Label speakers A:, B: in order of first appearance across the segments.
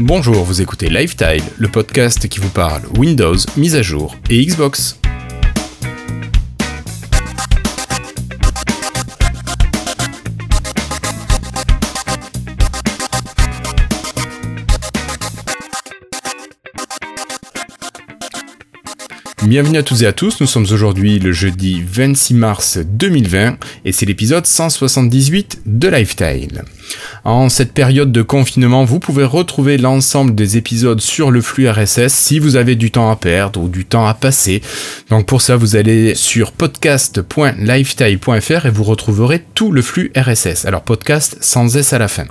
A: Bonjour, vous écoutez Lifetile, le podcast qui vous parle Windows, mise à jour et Xbox. Bienvenue à tous et à tous, nous sommes aujourd'hui le jeudi 26 mars 2020 et c'est l'épisode 178 de Lifetile. En cette période de confinement, vous pouvez retrouver l'ensemble des épisodes sur le flux RSS si vous avez du temps à perdre ou du temps à passer. Donc pour ça, vous allez sur podcast.lifetile.fr et vous retrouverez tout le flux RSS. Alors podcast sans S à la fin.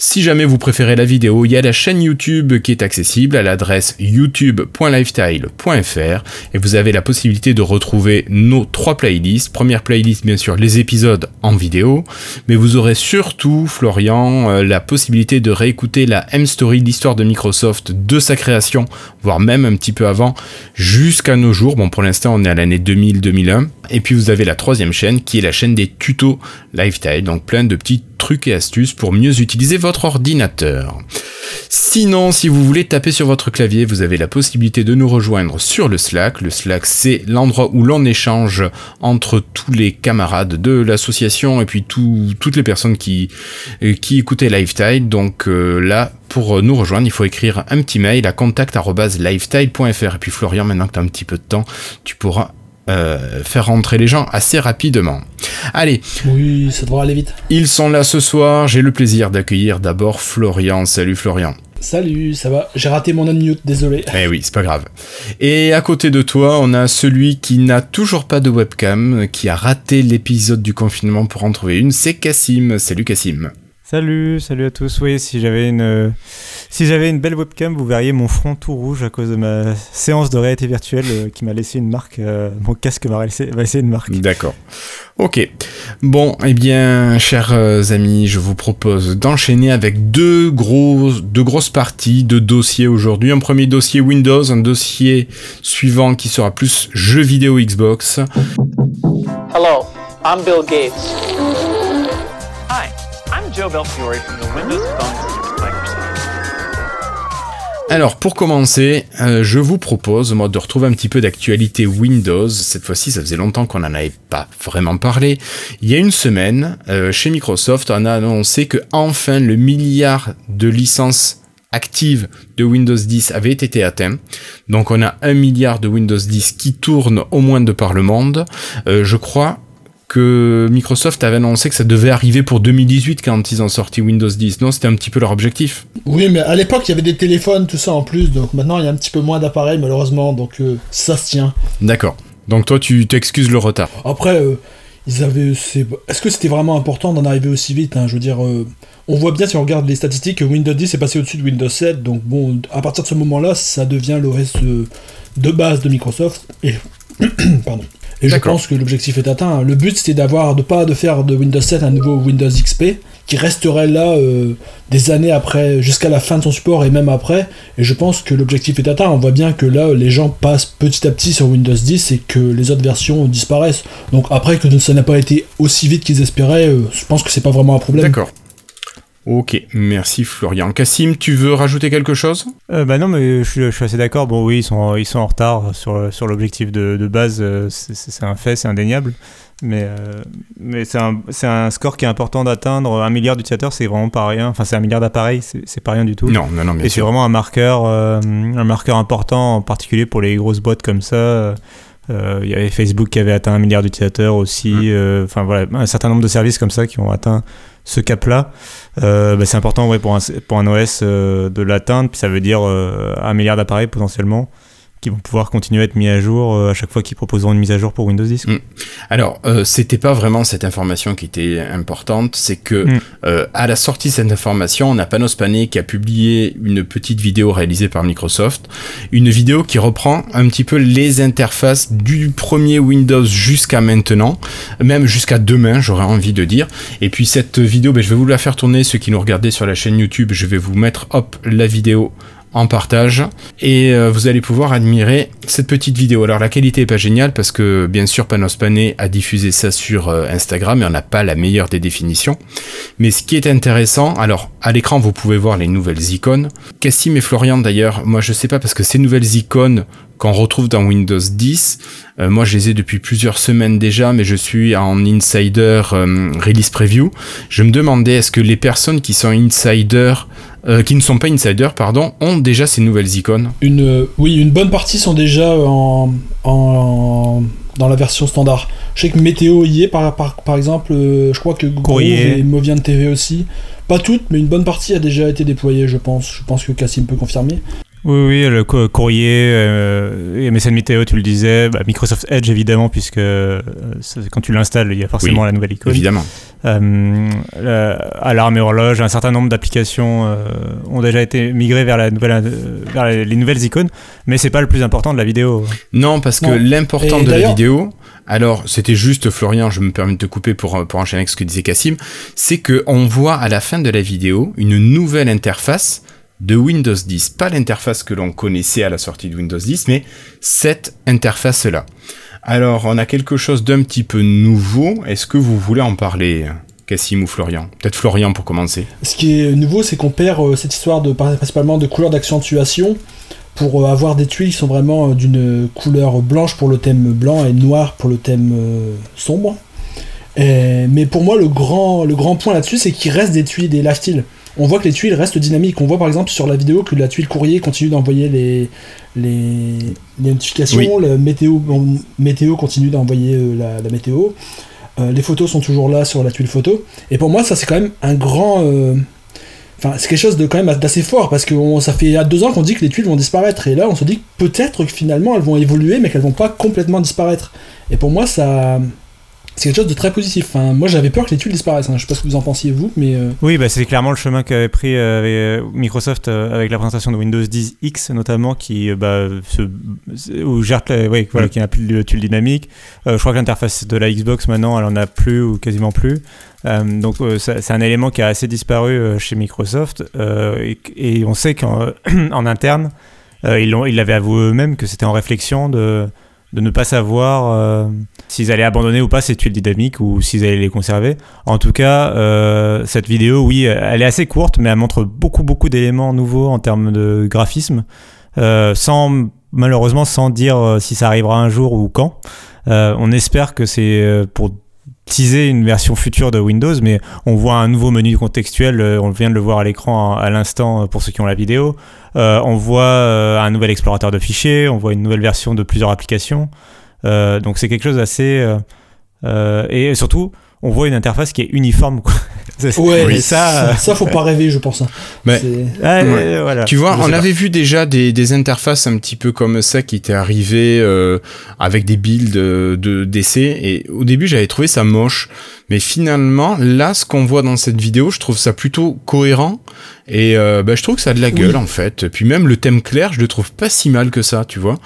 A: Si jamais vous préférez la vidéo, il y a la chaîne YouTube qui est accessible à l'adresse youtube.lifetile.fr et vous avez la possibilité de retrouver nos trois playlists. Première playlist, bien sûr, les épisodes en vidéo, mais vous aurez surtout, Florian, euh, la possibilité de réécouter la M-Story, l'histoire de Microsoft de sa création, voire même un petit peu avant, jusqu'à nos jours. Bon, pour l'instant, on est à l'année 2000-2001. Et puis vous avez la troisième chaîne qui est la chaîne des tutos Lifetile, donc plein de petits trucs et astuces pour mieux utiliser votre ordinateur. Sinon, si vous voulez taper sur votre clavier, vous avez la possibilité de nous rejoindre sur le Slack. Le Slack, c'est l'endroit où l'on échange entre tous les camarades de l'association et puis toutes les personnes qui, euh, qui écoutaient Lifetile. Donc euh, là, pour nous rejoindre, il faut écrire un petit mail à contact.lifetile.fr. Et puis Florian, maintenant que tu as un petit peu de temps, tu pourras euh, faire rentrer les gens assez rapidement. Allez.
B: Oui, ça devrait aller vite.
A: Ils sont là ce soir. J'ai le plaisir d'accueillir d'abord Florian. Salut Florian.
B: Salut, ça va? J'ai raté mon unmute, désolé.
A: Eh oui, c'est pas grave. Et à côté de toi, on a celui qui n'a toujours pas de webcam, qui a raté l'épisode du confinement pour en trouver une, c'est Cassim. Salut Cassim.
C: Salut, salut à tous. Oui, si j'avais une, si j'avais une belle webcam, vous verriez mon front tout rouge à cause de ma séance de réalité virtuelle euh, qui m'a laissé une marque. Euh, mon casque m'a laissé, laissé, une marque.
A: D'accord. Ok. Bon, eh bien, chers euh, amis, je vous propose d'enchaîner avec deux grosses, deux grosses parties de dossiers aujourd'hui. Un premier dossier Windows, un dossier suivant qui sera plus jeux vidéo Xbox.
D: Hello, I'm Bill Gates.
A: Alors pour commencer, euh, je vous propose de retrouver un petit peu d'actualité Windows. Cette fois-ci, ça faisait longtemps qu'on n'en avait pas vraiment parlé. Il y a une semaine, euh, chez Microsoft, on a annoncé que enfin le milliard de licences actives de Windows 10 avait été atteint. Donc on a un milliard de Windows 10 qui tournent au moins de par le monde. Euh, je crois que Microsoft avait annoncé que ça devait arriver pour 2018 quand ils ont sorti Windows 10. Non, c'était un petit peu leur objectif.
B: Oui, mais à l'époque, il y avait des téléphones, tout ça en plus. Donc maintenant, il y a un petit peu moins d'appareils, malheureusement. Donc euh, ça se tient.
A: D'accord. Donc toi, tu t'excuses le retard.
B: Après, euh, ils avaient. Est-ce que c'était vraiment important d'en arriver aussi vite hein Je veux dire, euh, on voit bien si on regarde les statistiques que Windows 10 est passé au-dessus de Windows 7. Donc bon, à partir de ce moment-là, ça devient reste de base de Microsoft. Et pardon. Et je pense que l'objectif est atteint. Le but c'était d'avoir de pas de faire de Windows 7 un nouveau Windows XP qui resterait là euh, des années après, jusqu'à la fin de son support et même après. Et je pense que l'objectif est atteint. On voit bien que là les gens passent petit à petit sur Windows 10 et que les autres versions disparaissent. Donc après que ça n'a pas été aussi vite qu'ils espéraient, euh, je pense que c'est pas vraiment un problème.
A: D'accord. Ok, merci Florian. Cassim, tu veux rajouter quelque chose?
C: Euh, Bah non, mais je suis, assez d'accord. Bon, oui, ils sont, ils sont en retard sur, sur l'objectif de, de, base. Euh, c'est un fait, c'est indéniable. Mais, euh, mais c'est un, un, score qui est important d'atteindre. Un milliard d'utilisateurs, c'est vraiment pas rien. Enfin, c'est un milliard d'appareils, c'est pas rien du tout.
A: Non, non, non.
C: Et c'est vraiment un marqueur, euh, un marqueur important, en particulier pour les grosses boîtes comme ça. Il y avait Facebook qui avait atteint un milliard d'utilisateurs aussi. Mmh. Enfin voilà, un certain nombre de services comme ça qui ont atteint ce cap-là. Euh, bah, c'est important pour, un, pour un OS euh, de l'atteindre, puis ça veut dire euh, un milliard d'appareils potentiellement qui vont pouvoir continuer à être mis à jour euh, à chaque fois qu'ils proposeront une mise à jour pour Windows 10. Mm.
A: Alors, euh, c'était pas vraiment cette information qui était importante, c'est que mm. euh, à la sortie de cette information, on a Panos Panay qui a publié une petite vidéo réalisée par Microsoft, une vidéo qui reprend un petit peu les interfaces du premier Windows jusqu'à maintenant, même jusqu'à demain, j'aurais envie de dire. Et puis cette vidéo, ben, je vais vous la faire tourner, ceux qui nous regardaient sur la chaîne YouTube, je vais vous mettre hop la vidéo en partage et euh, vous allez pouvoir admirer cette petite vidéo. Alors la qualité est pas géniale parce que bien sûr Panos Panay a diffusé ça sur euh, Instagram et on n'a pas la meilleure des définitions. Mais ce qui est intéressant, alors à l'écran vous pouvez voir les nouvelles icônes. Cassim et Florian d'ailleurs, moi je sais pas parce que ces nouvelles icônes qu'on retrouve dans Windows 10, euh, moi je les ai depuis plusieurs semaines déjà, mais je suis en insider euh, release preview. Je me demandais est-ce que les personnes qui sont insiders euh, qui ne sont pas insiders, pardon, ont déjà ces nouvelles icônes?
B: Une, euh, oui, une bonne partie sont déjà en, en- dans la version standard. Je sais que Météo y est, par, par, par exemple. euh, je crois que Groove
C: Courrier.
B: et Movian TV aussi. Pas toutes, mais une bonne partie a déjà été déployée, je pense. Je pense que Cassim peut confirmer.
C: Oui, oui, le co- courrier, euh, MSN Météo, tu le disais, bah, Microsoft Edge évidemment, puisque euh, quand tu l'installes, il y a forcément
A: Oui,
C: la nouvelle icône.
A: Évidemment.
C: Euh, la- alarme et horloge, un certain nombre d'applications euh, ont déjà été migrées vers, la nouvelle, euh, vers les, les nouvelles icônes, mais c'est pas le plus important de la vidéo.
A: Non, parce que l'important de la vidéo, alors c'était juste Florian, je me permets de te couper pour, pour enchaîner avec ce que disait Cassim, c'est que on voit à la fin de la vidéo une nouvelle interface de Windows 10. Pas l'interface que l'on connaissait à la sortie de Windows 10, mais cette interface-là. Alors, on a quelque chose d'un petit peu nouveau. Est-ce que vous voulez en parler, Cassim ou Florian? Peut-être Florian pour commencer.
B: Ce qui est nouveau, c'est qu'on perd euh, cette histoire de principalement de couleurs d'accentuation pour euh, avoir des tuiles qui sont vraiment euh, d'une couleur blanche pour le thème blanc et noir pour le thème sombre. Mais pour moi, le grand, le grand point là-dessus, c'est qu'il reste des tuiles, des lifestyles. On voit que les tuiles restent dynamiques. On voit par exemple sur la vidéo que la tuile courrier continue d'envoyer les, les, les notifications,
A: Oui.
B: le météo, bon, météo continue d'envoyer euh, la, la météo. Euh, les photos sont toujours là sur la tuile photo. Et pour moi, ça c'est quand même un grand. euh, Enfin, c'est quelque chose de quand même d'assez fort parce que on- ça fait il y a deux ans qu'on dit que les tuiles vont disparaître et là on se dit que peut-être que finalement elles vont évoluer mais qu'elles vont pas complètement disparaître. Et pour moi ça c'est quelque chose de très positif. Enfin, moi j'avais peur que les tuiles disparaissent. hein. Je sais pas ce que vous en pensiez vous, mais euh,
C: Oui, bah, c'est clairement le chemin qu'avait pris euh, euh, Microsoft euh, avec la présentation de Windows 10 X notamment, qui euh, bah, se, ou gère, ouais, voilà, qui n'a plus de tuile dynamique. Euh, je crois que l'interface de la Xbox maintenant, elle en a plus ou quasiment plus. Euh, donc euh, c'est un élément qui a assez disparu euh, chez Microsoft euh, et, et on sait qu'en en interne, euh, ils l'avaient avoué eux-mêmes que c'était en réflexion de, de ne pas savoir euh, s'ils allaient abandonner ou pas ces tuiles dynamiques ou s'ils allaient les conserver. En tout cas, euh, cette vidéo, oui, elle est assez courte, mais elle montre beaucoup, beaucoup d'éléments nouveaux en termes de graphisme, euh, sans malheureusement sans dire si ça arrivera un jour ou quand. On espère que c'est pour teaser une version future de Windows, mais on voit un nouveau menu contextuel, euh, on vient de le voir à l'écran à l'instant euh, pour ceux qui ont la vidéo. Euh, on voit un nouvel explorateur de fichiers, on voit une nouvelle version de plusieurs applications. Donc c'est quelque chose d'assez... et surtout, on voit une interface qui est uniforme. Quoi.
B: Ouais,
C: ça, euh,
B: ça faut pas rêver, je pense. hein.
A: Mais-
B: C'est-
C: ah,
A: Ouais.
C: euh, voilà.
A: Tu vois,
C: Je
A: on
C: pas.
A: avait vu déjà des, des interfaces un petit peu comme ça qui étaient arrivées euh, avec des builds de, de d'essai et au début j'avais trouvé ça moche, mais finalement là ce qu'on voit dans cette vidéo, je trouve ça plutôt cohérent et euh, bah, je trouve que ça a de la gueule
B: Oui.
A: en fait. Puis même le thème clair, je le trouve pas si mal que ça, tu vois.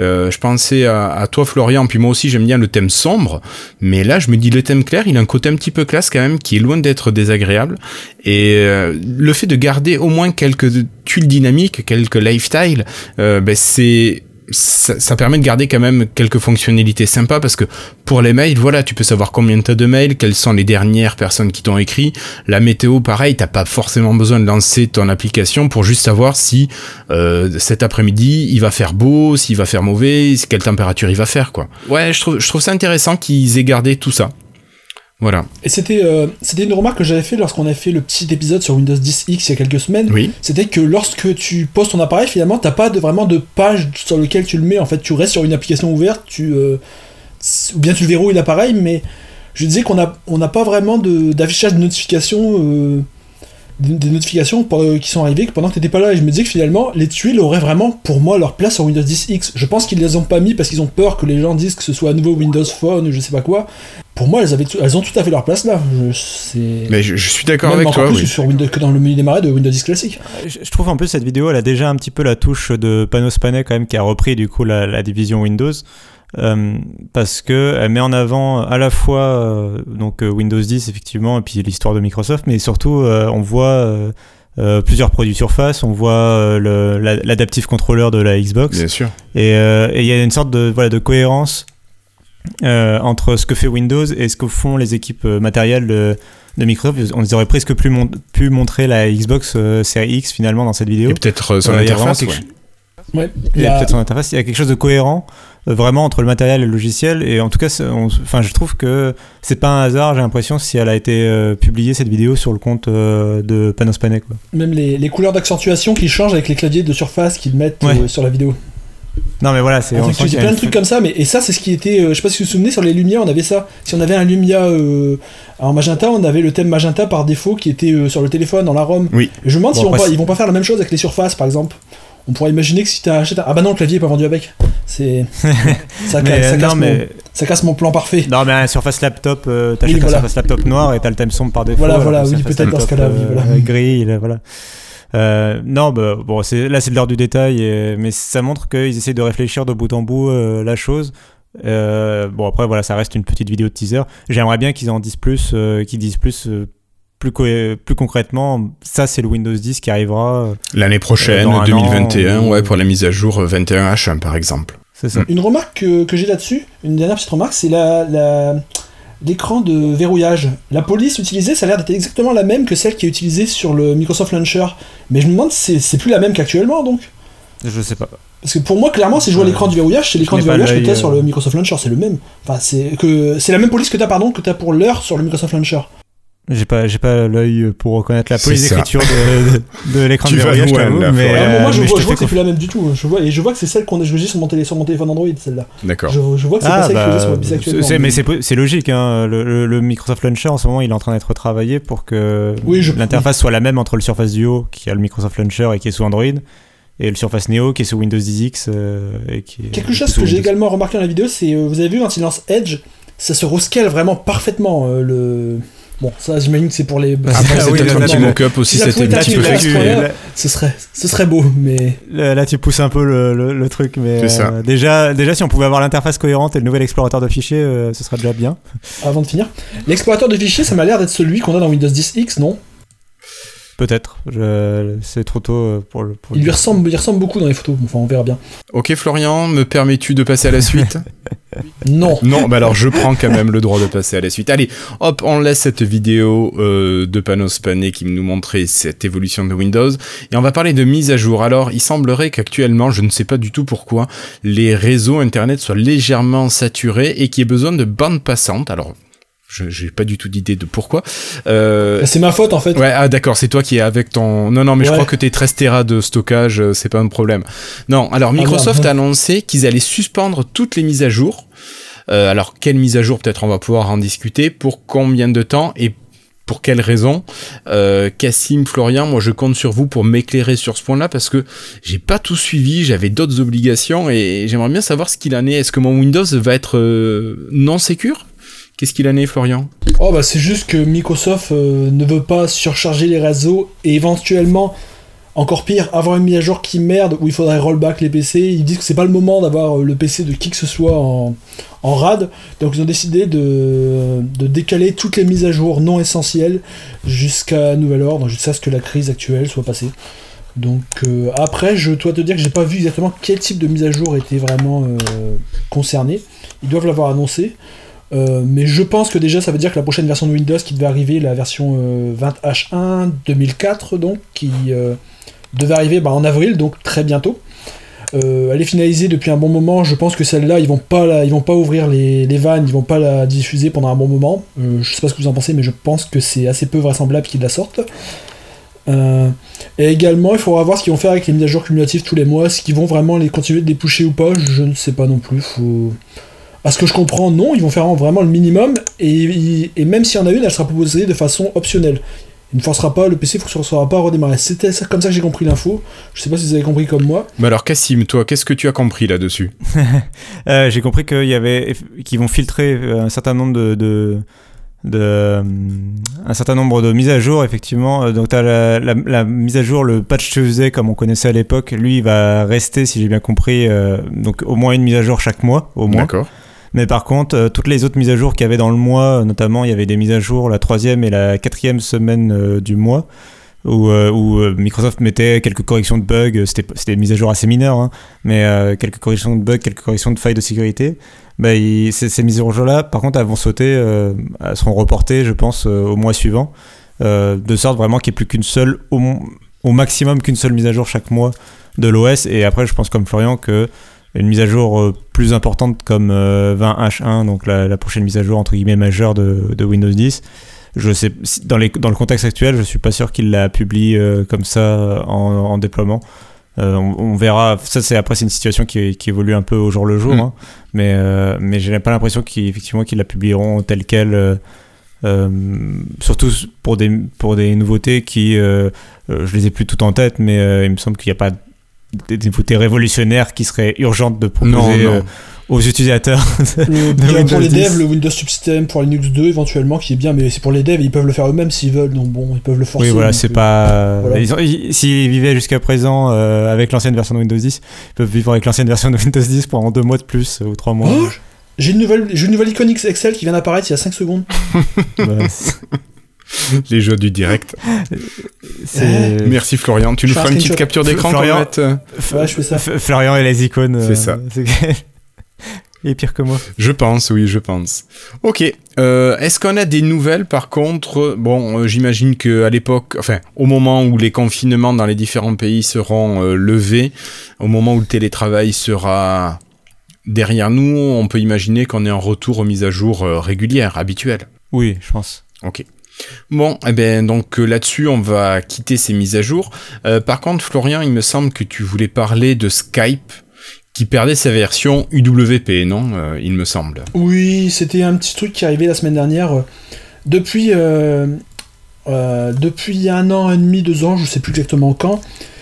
A: Euh, je pensais à, à toi Florian, puis moi aussi j'aime bien le thème sombre, mais là je me dis le thème clair, il a un côté un petit peu classe quand même qui est loin d'être désagréable. Et euh, le fait de garder au moins quelques tuiles dynamiques, quelques lifestyle, euh, ben c'est ça, permet de garder quand même quelques fonctionnalités sympas parce que pour les mails, voilà, tu peux savoir combien t'as de mails, quelles sont les dernières personnes qui t'ont écrit. La météo, pareil, t'as pas forcément besoin de lancer ton application pour juste savoir si euh, cet après-midi il va faire beau, s'il va faire mauvais, quelle température il va faire, quoi. Ouais, je trouve, je trouve ça intéressant qu'ils aient gardé tout ça. Voilà.
B: Et c'était euh, c'était une remarque que j'avais fait lorsqu'on a fait le petit épisode sur Windows 10 X il y a quelques semaines.
A: Oui.
B: C'était que lorsque tu poses ton appareil, finalement, t'as pas de, vraiment de page sur lequel tu le mets. En fait, tu restes sur une application ouverte, tu, euh, ou bien tu verrouilles l'appareil, mais je disais qu'on a, on n'a pas vraiment de- d'affichage de, notifications. euh, des notifications pour- qui sont arrivées que pendant que t'étais pas là et je me disais que finalement les tuiles auraient vraiment pour moi leur place sur Windows 10 X je pense qu'ils les ont pas mis parce qu'ils ont peur que les gens disent que ce soit à nouveau Windows Phone ou je sais pas quoi pour moi elles, avaient tout- elles ont tout à fait leur place là je,
A: Mais je, je suis d'accord avec toi.
B: plus
A: oui.
B: sur Windows, que dans le menu démarrage de Windows 10 classique
C: Je je trouve un peu cette vidéo, elle a déjà un petit peu la touche de Panos Panay quand même, qui a repris du coup la, la division Windows. Euh, parce que elle met en avant à la fois euh, donc euh, Windows 10 effectivement et puis l'histoire de Microsoft mais surtout euh, on voit euh, euh, plusieurs produits Surface, on voit euh, le- la- l'adaptive controller de la Xbox.
A: Bien sûr.
C: Et euh, il y a une sorte de, voilà, de cohérence euh, entre ce que fait Windows et ce que font les équipes matérielles de, de Microsoft. On aurait presque pu, mon- pu montrer la Xbox euh, Series X finalement dans cette vidéo.
A: Et peut-être euh, son
C: Euh, il y a vraiment
A: interface. ouais.
B: Ouais.
C: Il y
B: y
C: a
B: a-
C: peut-être son interface. Il y a quelque chose de cohérent, euh, vraiment entre le matériel et le logiciel. Et en tout cas, on- enfin, je trouve que c'est pas un hasard. J'ai l'impression si elle a été euh, publiée cette vidéo sur le compte euh, de Panos Panay. Quoi.
B: Même les, les couleurs d'accentuation qui changent avec les claviers de surface qu'ils mettent
C: Ouais.
B: euh, sur la vidéo.
C: Non, mais voilà, c'est.
B: A
C: a
B: plein de trucs comme ça, mais et ça c'est ce qui était, euh, je sais pas si vous vous souvenez sur les Lumia, on avait ça. Si on avait un Lumia euh, en magenta, on avait le thème magenta par défaut qui était euh, sur le téléphone dans la ROM.
A: Oui.
B: Et je me demande
C: Bon,
B: si on va- ils vont pas faire la même chose avec les surfaces par exemple. On pourrait imaginer que si tu achètes un... Ah bah non, le clavier est pas vendu avec. C'est. ça,
C: Mais,
B: casse, ça
C: euh,
B: casse
C: non,
B: mon...
C: mais,
B: ça casse mon plan parfait.
C: non, mais un Surface Laptop, euh, t'achètes
B: Oui,
C: un. Surface Laptop noir et t'as le thème sombre par défaut.
B: Voilà, voilà, oui, peut-être dans ce cas-là, oui,
C: euh,
B: voilà.
C: Gris, il voilà. Euh, non, bah, bon, c'est, là c'est de l'heure du détail, et- mais ça montre qu'ils essaient de réfléchir de bout en bout euh, la chose. Euh, bon, après, voilà, ça reste une petite vidéo de teaser. J'aimerais bien qu'ils en disent plus, euh, qu'ils disent plus, euh, plus, co- plus concrètement. Ça, c'est le Windows 10 qui arrivera. euh,
A: L'année prochaine,
C: Dans un
A: 2021,
C: an, ou-
A: ouais, pour la mise à jour 21H1 par exemple.
C: c'est ça.
B: Une remarque que, que j'ai là-dessus, une dernière petite remarque, c'est la, la- l'écran de verrouillage. La police utilisée, ça a l'air d'être exactement la même que celle qui est utilisée sur le Microsoft Launcher. Mais je me demande si c'est, plus la même qu'actuellement donc.
C: Je sais pas.
B: Parce que pour moi, clairement, si je vois
C: Euh,
B: l'écran du verrouillage, c'est l'écran du verrouillage que
C: l'œil,
B: tu as
C: euh,
B: sur le Microsoft Launcher, c'est le même. Enfin, c'est, que, c'est la même police que tu as, pardon, que tu as pour l'heure sur le Microsoft Launcher.
C: J'ai pas, j'ai pas l'œil pour reconnaître la police d'écriture de, de, de l'écran de verrouillage, je
A: loin,
C: t'avoue,
A: là,
C: mais.
B: Alors,
C: euh,
B: moi, je
C: mais
B: vois, je que c'est plus la même du tout. Je vois, et je vois que c'est celle qu'on a jouée sur mon, télé, sur mon téléphone Android, celle-là.
A: D'accord.
B: Je, je vois que c'est
C: Ah,
B: pas celle
C: bah,
B: que j'ai sur PC actuellement.
C: c'est- mais c'est logique, hein. le, le- le Microsoft Launcher en ce moment il est en train d'être travaillé pour que
B: Oui,
C: l'interface soit la même entre le Surface Duo qui a le Microsoft Launcher et qui est sous Android et le Surface Neo qui est sous Windows 10X euh, et qui est-
B: Quelque chose que j'ai également remarqué dans la vidéo, c'est, euh, vous avez vu quand il lance Edge, ça se rescale vraiment parfaitement. le... Bon, ça j'imagine que c'est pour les...
C: Bah,
A: Après,
C: Ah
A: c'est
C: oui,
A: peut-être un petit mock-up aussi, c'était un petit
B: un
A: peu fait.
C: là,
B: ce serait, ce serait beau, mais...
C: là, là, tu pousses un peu le, le- le truc mais
A: C'est ça.
C: euh, déjà, déjà si on pouvait avoir l'interface cohérente et le nouvel explorateur de fichiers euh, ce serait déjà bien
B: Avant de finir, l'explorateur de fichiers, ça m'a l'air d'être celui qu'on a dans Windows 10 X, non?
C: Peut-être Je- c'est trop tôt euh, pour le pour
B: il lui,
C: dire.
B: ressemble, il ressemble beaucoup dans les photos, enfin on verra bien.
A: Ok Florian, me permets-tu de passer à la suite?
B: Non
A: Non, bah alors je prends quand même le droit de passer à la suite. Allez, hop, on laisse cette vidéo euh, de Panos Panay qui nous montrait cette évolution de Windows et on va parler de mise à jour. Alors, il semblerait qu'actuellement, je ne sais pas du tout pourquoi, les réseaux internet soient légèrement saturés et qu'il y ait besoin de bandes passantes. Alors, je j'ai pas du tout d'idée de pourquoi. Euh,
B: Bah, C'est ma faute en fait.
A: Ouais, ah d'accord, c'est toi qui es avec ton... Non, non, mais je crois que tes 13 Tera de stockage, euh, c'est pas un problème. Non, alors Microsoft
B: merde.
A: a annoncé qu'ils allaient suspendre toutes les mises à jour. Euh, alors, quelle mise à jour Peut-être on va pouvoir en discuter. Pour combien de temps et pour quelles raisons euh, Cassim, Florian, moi je compte sur vous pour m'éclairer sur ce point-là parce que j'ai pas tout suivi, j'avais d'autres obligations et j'aimerais bien savoir ce qu'il en est. Est-ce que mon Windows va être euh, non sécure? Qu'est-ce qu'il en est, Florian?
B: Oh bah c'est juste que Microsoft euh, ne veut pas surcharger les réseaux et éventuellement, encore pire, avoir une mise à jour qui merde où il faudrait rollback les PC. Ils disent que c'est pas le moment d'avoir euh, le PC de qui que ce soit en, en RAD. Donc ils ont décidé de, de décaler toutes les mises à jour non essentielles jusqu'à nouvel ordre, jusqu'à ce que la crise actuelle soit passée. Donc euh, après, je dois te dire que j'ai pas vu exactement quel type de mise à jour était vraiment concerné. Ils doivent l'avoir annoncé. Euh, mais je pense que déjà ça veut dire que la prochaine version de Windows qui devait arriver, la version euh, 20H1 2004 donc, qui euh, devait arriver bah, en avril, donc très bientôt. Euh, elle est finalisée depuis un bon moment. Je pense que celle-là, ils vont pas, ils vont pas ouvrir les, les vannes, ils vont pas la diffuser pendant un bon moment. Euh, je sais pas ce que vous en pensez, mais je pense que c'est assez peu vraisemblable qu'ils la sortent. Euh, et également, il faudra voir ce qu'ils vont faire avec les mises à jour cumulatives tous les mois. Est-ce qu'ils vont vraiment les continuer de les ou pas? Je ne sais pas non plus. Faut... À ce que je comprends, non, ils vont faire vraiment le minimum, et, et même s'il y en a une, elle sera proposée de façon optionnelle. Il ne forcera pas, le PC ne sera pas à redémarrer. C'était ça- comme ça que j'ai compris l'info. Je sais pas si vous avez compris comme moi.
A: Mais alors, Cassim, toi, qu'est-ce que tu as compris là-dessus?
C: Euh, J'ai compris qu'il y avait qu'ils vont filtrer euh, un certain nombre de, de, de, euh, un certain nombre de mises à jour effectivement. Donc tu as la, la- la mise à jour, le patch Tuesday comme on connaissait à l'époque. Lui, il va rester, si j'ai bien compris, euh, donc au moins une mise à jour chaque mois, au moins.
A: D'accord.
C: Mais par contre, euh, toutes les autres mises à jour qu'il y avait dans le mois, notamment il y avait des mises à jour la troisième et la quatrième semaine euh, du mois, où, euh, Microsoft mettait quelques corrections de bugs, c'était des mises à jour assez mineures, hein, mais quelques corrections de bugs, quelques corrections de failles de sécurité. Bah, ces, mises à jour-là, par contre, elles vont sauter, elles seront reportées, je pense, au mois suivant, de sorte vraiment qu'il n'y ait plus qu'une seule, au, au maximum qu'une seule mise à jour chaque mois de l'OS. Et après, je pense comme Florian que une mise à jour euh, plus importante comme euh, 20H1, donc la, la prochaine mise à jour entre guillemets majeure de, de Windows 10. Je sais, dans, les, dans le contexte actuel, je suis pas sûr qu'il la publie euh, comme ça euh, en, en déploiement. Euh, on, on verra. Ça, c'est après, c'est une situation qui, qui évolue un peu au jour le jour,
A: Mm.
C: hein. mais euh, mais j'ai pas l'impression qu'effectivement qu'ils la publieront telle quelle. euh, euh, surtout pour des pour des nouveautés qui euh, euh, je les ai plus toutes en tête mais euh, il me semble qu'il n'y a pas des des nouveautés révolutionnaires qui seraient urgentes de proposer
A: Non, non.
C: euh, aux utilisateurs
B: Le-
C: de
B: il y a pour
C: Windows
B: les
C: 10.
B: devs, le Windows Subsystem pour Linux 2 éventuellement qui est bien, mais c'est pour les devs, ils peuvent le faire eux-mêmes s'ils veulent, donc bon, ils peuvent le forcer.
C: oui voilà c'est
B: euh,
C: pas
B: voilà.
C: s'ils vivaient jusqu'à présent euh, avec l'ancienne version de Windows 10 ils peuvent vivre avec l'ancienne version de Windows 10 pendant deux mois de plus ou trois mois
B: Oh, j'ai une nouvelle, j'ai une nouvelle icône Excel qui vient d'apparaître il y a 5 secondes.
C: Bah,
A: Les jeux du direct.
C: c'est
A: Merci Florian. Tu nous
B: un
A: feras une petite capture d'écran
C: Florian.
A: euh,
B: Ouais, je fais ça.
C: Florian et les icônes euh,
A: C'est ça.
C: il est pire que moi
A: Je pense, oui, je pense. Ok. Euh, Est-ce qu'on a des nouvelles, par contre? Bon, euh, j'imagine que à l'époque, enfin, au moment où les confinements dans les différents pays seront euh, levés, au moment où le télétravail sera derrière nous, on peut imaginer qu'on est en retour aux mises à jour euh, régulières, habituelles.
C: oui je pense
A: Ok. Bon, eh ben donc euh, là-dessus, on va quitter ces mises à jour. Euh, par contre, Florian, il me semble que tu voulais parler de Skype qui perdait sa version UWP, non Euh, Il me semble.
B: Oui, c'était un petit truc qui arrivé la semaine dernière. Depuis, un an et demi, deux ans, je sais plus exactement quand,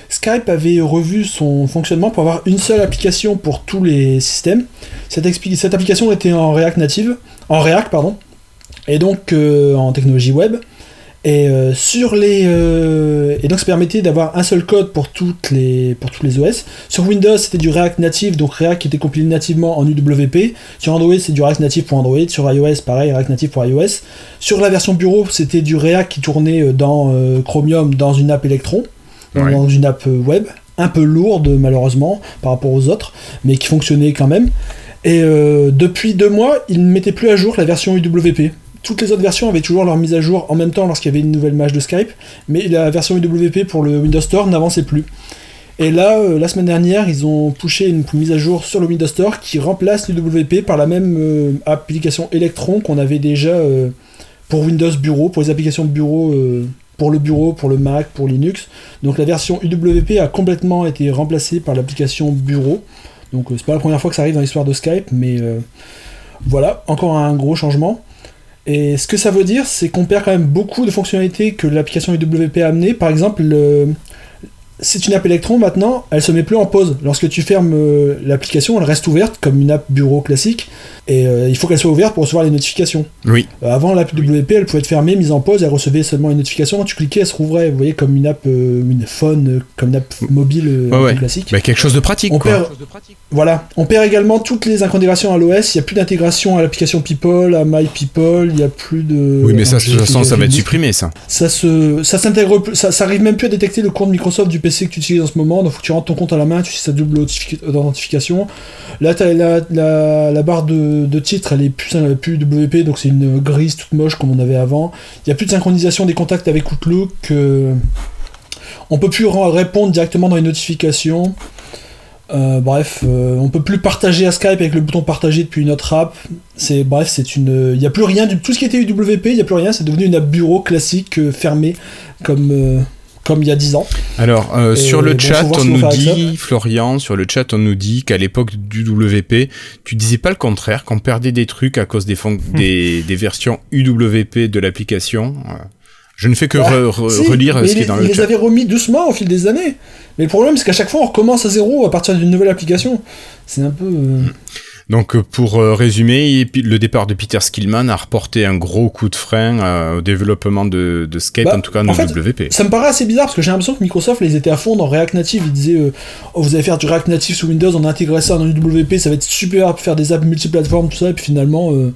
B: Skype avait revu son fonctionnement pour avoir une seule application pour tous les systèmes. Cette application était en React Native, en React pardon, et donc euh, en technologie web. Et euh, sur les euh, et donc ça permettait d'avoir un seul code pour toutes les pour tous les OS. Sur Windows, c'était du React Native, donc React qui était compilé nativement en UWP. Sur Android, c'est du React Native pour Android. Sur iOS, pareil, React Native pour iOS. Sur la version bureau, c'était du React qui tournait dans euh, Chromium dans une app Electron,
A: Ouais.
B: dans une app web, un peu lourde malheureusement par rapport aux autres, mais qui fonctionnait quand même. Et depuis deux mois, ils ne mettaient plus à jour la version UWP. Toutes les autres versions avaient toujours leur mise à jour en même temps lorsqu'il y avait une nouvelle match de Skype, mais la version UWP pour le Windows Store n'avançait plus. Et là, euh, la semaine dernière, ils ont poussé une mise à jour sur le Windows Store qui remplace l'UWP par la même euh, application Electron qu'on avait déjà euh, pour Windows Bureau, pour les applications de bureau, pour le bureau, pour le Mac, pour Linux. Donc la version UWP a complètement été remplacée par l'application Bureau. Donc c'est pas la première fois que ça arrive dans l'histoire de Skype, mais voilà, encore un gros changement. Et ce que ça veut dire, c'est qu'on perd quand même beaucoup de fonctionnalités que l'application UWP a amenées. Par exemple, le- c'est une app Electron maintenant, elle se met plus en pause. Lorsque tu fermes euh, l'application, elle reste ouverte comme une app bureau classique. Et euh, il faut qu'elle soit ouverte pour recevoir les notifications.
A: Oui.
B: Euh, avant, l'app UWP, elle pouvait être fermée, mise en pause, elle recevait seulement une notification. Quand tu cliquais, elle se rouvrait. Vous voyez, comme une app, euh, une phone, comme une app mobile euh,
A: Ouais,
B: classique.
A: Bah, quelque chose de pratique,
B: On
A: quoi.
B: perd, voilà, on perd également toutes les intégrations à l'OS. Il n'y a plus d'intégration à l'application People, à My People. Il n'y a plus de.
A: Oui, mais ça, de toute façon, ça va être supprimé, ça.
B: Ça se, ça s'intègre, plus- ça, ça arrive même plus à détecter le compte Microsoft du PC que tu utilises en ce moment. Donc, faut que tu rentres ton compte à la main, tu sais sa double authentifi- authentification. Là, t'as la, la, la barre de, de titre, elle est plus, elle est plus WP, donc c'est une grise toute moche comme on avait avant. Il n'y a plus de synchronisation des contacts avec Outlook. euh, on peut plus répondre directement dans les notifications. Euh, bref, euh, on peut plus partager à Skype avec le bouton partager depuis une autre app. C'est bref, c'est une. Il y a plus rien du tout ce qui était UWP. Il y a plus rien. C'est devenu une app bureau classique euh, fermée comme euh, comme il y a 10 ans.
A: Alors, euh, sur le chat, on nous dit, Florian, sur le chat, on nous dit qu'à l'époque du WP, tu disais pas le contraire, qu'on perdait des trucs à cause des, des versions UWP de l'application. Je ne fais que
B: Ah,
A: re- re-
B: Si,
A: relire ce qui est dans
B: il
A: le
B: les
A: chat.
B: avait remis doucement au fil des années. Mais le problème, c'est qu'à chaque fois, on recommence à zéro à partir d'une nouvelle application. C'est un peu. euh,
A: Donc, euh, pour euh, résumer, le départ de Peter Skillman a reporté un gros coup de frein au développement de, de Skype,
B: Bah,
A: en tout cas
B: en fait,
A: WP.
B: Ça me paraît assez bizarre parce que j'ai l'impression que Microsoft les était à fond dans React Native. Ils disaient euh, oh, vous allez faire du React Native sous Windows, on a intégré ça dans UWP, ça va être super pour faire des apps multiplateformes, tout ça. Et puis finalement, euh,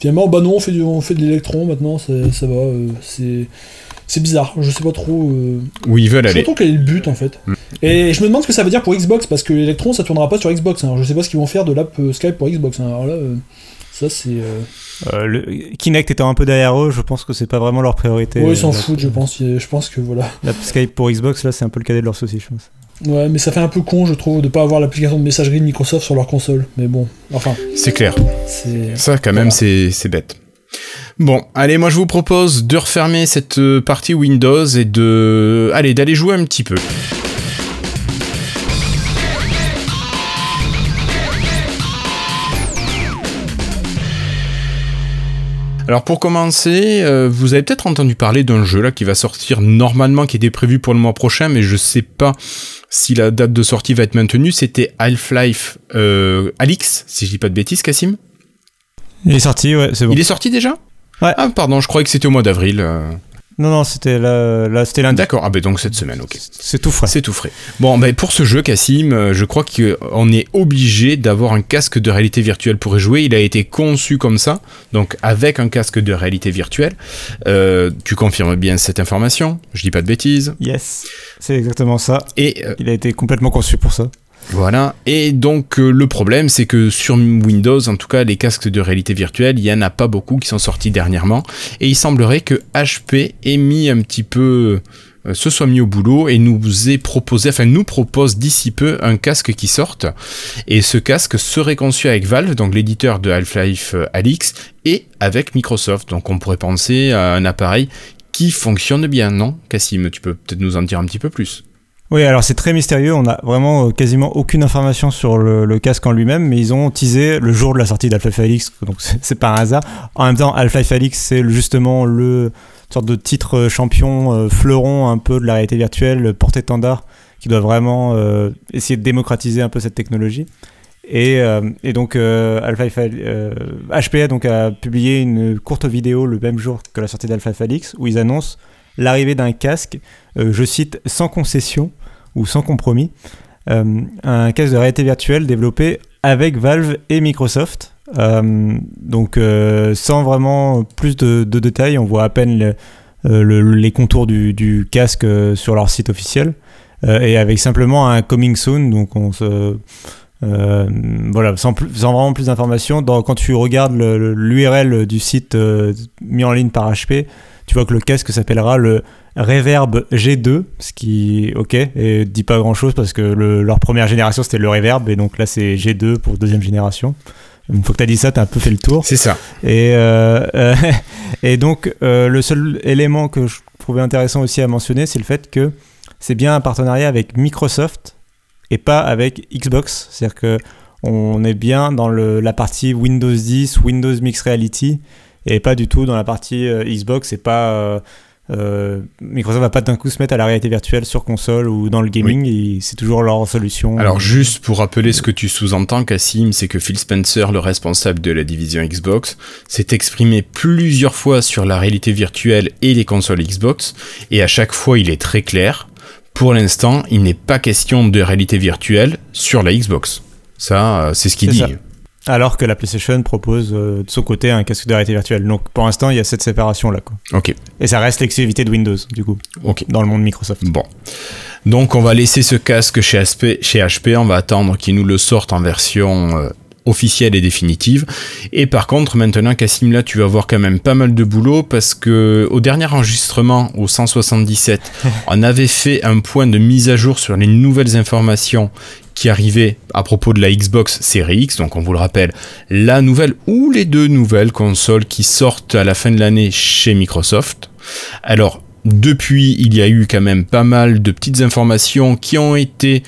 B: finalement bah non, on fait, du, on fait de l'électron maintenant, ça, ça va. euh, c'est c'est bizarre. Je sais pas trop. euh,
A: Où ils veulent
B: Je sais
A: aller.
B: pas trop quel est le but en fait.
A: Mm.
B: Et je me demande ce que ça veut dire pour Xbox parce que Electron ça tournera pas sur Xbox. hein. Alors, je sais pas ce qu'ils vont faire de l'app euh, Skype pour Xbox. hein. Alors là, euh, ça c'est. euh,
C: Euh, le Kinect étant un peu derrière eux, je pense que c'est pas vraiment leur priorité.
B: Ouais, ils s'en foutent, je pense. Je pense que voilà.
C: L'app Skype pour Xbox, là, c'est un peu le cadet de leur souci, je pense.
B: Ouais, mais ça fait un peu con, je trouve, de pas avoir l'application de messagerie de Microsoft sur leur console. Mais bon, enfin,
A: C'est clair.
B: c'est.
A: Ça, quand même,
B: Voilà.
A: c'est c'est bête. Bon, allez, moi je vous propose de refermer cette euh, partie Windows et de, d'aller jouer un petit peu. Alors pour commencer, euh, vous avez peut-être entendu parler d'un jeu là qui va sortir normalement, qui était prévu pour le mois prochain, mais je sais pas si la date de sortie va être maintenue. C'était Half-Life euh, Alix, si je dis pas de bêtises, Cassim.
C: Il est sorti, ouais, c'est bon.
A: Il est sorti déjà
C: Ouais.
A: Ah pardon, je croyais que c'était au mois d'avril. euh.
C: Non, non, c'était là, là c'était lundi.
A: D'accord, ah ben donc cette semaine, ok.
C: C'est tout frais.
A: C'est tout frais. Bon, ben pour ce jeu, Cassim, euh, je crois qu'on est obligé d'avoir un casque de réalité virtuelle pour y jouer. Il a été conçu comme ça, donc avec un casque de réalité virtuelle. Euh, tu confirmes bien cette information? Je dis pas de bêtises.
C: Yes, c'est exactement ça.
A: Et euh,
C: Il a été complètement conçu pour ça.
A: Voilà. Et donc euh, le problème, c'est que sur Windows, en tout cas, les casques de réalité virtuelle, il y en a pas beaucoup qui sont sortis dernièrement. Et il semblerait que HP ait mis un petit peu, euh, se soit mis au boulot et nous ait proposé, enfin nous propose d'ici peu un casque qui sorte. Et ce casque serait conçu avec Valve, donc l'éditeur de Half-Life euh, Alix, et avec Microsoft. Donc on pourrait penser à un appareil qui fonctionne bien, non Cassim, tu peux peut-être nous en dire un petit peu plus.
C: Oui, alors c'est très mystérieux. On a vraiment euh, quasiment aucune information sur le, casque en lui-même, mais ils ont teasé le jour de la sortie d'Half-Life Alix, donc c'est pas un hasard. En même temps, Half-Life Alix, c'est justement le sorte de titre euh, champion, euh, fleuron un peu de la réalité virtuelle, le porte-étendard, qui doit vraiment essayer de démocratiser un peu cette technologie. Et, donc, HPA donc, a publié une courte vidéo le même jour que la sortie d'Half-Life Alix, où ils annoncent l'arrivée d'un casque, je cite, sans concession ou sans compromis, euh, un casque de réalité virtuelle développé avec Valve et Microsoft. Euh, donc euh, sans vraiment plus de, détails, on voit à peine le- euh, le- les contours du, casque euh, sur leur site officiel Euh, et avec simplement un coming soon. Donc euh, voilà, sans, vraiment plus d'informations. Quand tu regardes l'URL du site euh, mis en ligne par HP, tu vois que le casque s'appellera le Reverb G2, ce qui, ok, et dit pas grand chose parce que le- leur première génération c'était le Reverb et donc là c'est G2 pour deuxième génération. Une fois que t'as dit ça, t'as un peu fait le tour.
A: C'est ça.
C: Et, euh, euh, et donc, euh, le seul élément que je trouvais intéressant aussi à mentionner, c'est le fait que c'est bien un partenariat avec Microsoft et pas avec Xbox. C'est-à-dire que on est bien dans le, la partie Windows 10, Windows Mixed Reality, et pas du tout dans la partie euh, Xbox. C'est pas euh, euh, Microsoft va pas d'un coup se mettre à la réalité virtuelle sur console ou dans le gaming. C'est toujours leur solution.
A: Alors juste pour rappeler ce que tu sous-entends, Cassim, c'est que Phil Spencer, le responsable de la division Xbox, s'est exprimé plusieurs fois sur la réalité virtuelle et les consoles Xbox, et à chaque fois il est très clair. Pour l'instant, il n'est pas question de réalité virtuelle sur la Xbox. Ça, euh, c'est ce qu'il dit.
C: Ça. Alors que la PlayStation propose euh, de son côté un casque de réalité virtuelle. Donc pour l'instant, il y a cette séparation là. Quoi.
A: Ok,
C: Et ça reste l'exclusivité de Windows, du coup,
A: ok.
C: dans le monde Microsoft.
A: Bon. Donc on va laisser ce casque chez HP, chez HP on va attendre qu'ils nous le sortent en version euh, officielle et définitive. Et par contre, maintenant, Cassim, là, tu vas avoir quand même pas mal de boulot parce que au dernier enregistrement, au 177, on avait fait un point de mise à jour sur les nouvelles informations qui arrivaient à propos de la Xbox Series X. Donc, on vous le rappelle, la nouvelle ou les deux nouvelles consoles qui sortent à la fin de l'année chez Microsoft. Alors, depuis, il y a eu quand même pas mal de petites informations qui ont été,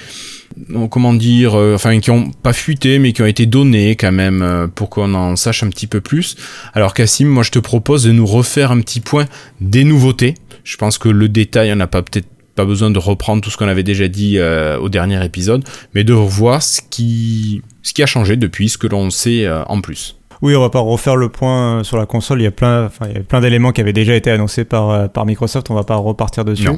A: comment dire, euh, enfin qui ont pas fuité, mais qui ont été données quand même euh, pour qu'on en sache un petit peu plus. Alors Cassim, moi je te propose de nous refaire un petit point des nouveautés. Je pense que le détail, on n'a pas peut-être pas besoin de reprendre tout ce qu'on avait déjà dit euh, au dernier épisode, mais de revoir ce qui, a changé depuis ce que l'on sait euh, en plus.
C: Oui, on va pas refaire le point euh, sur la console. Il y a plein, enfin, il y a plein d'éléments qui avaient déjà été annoncés par, euh, par Microsoft. On va pas repartir dessus.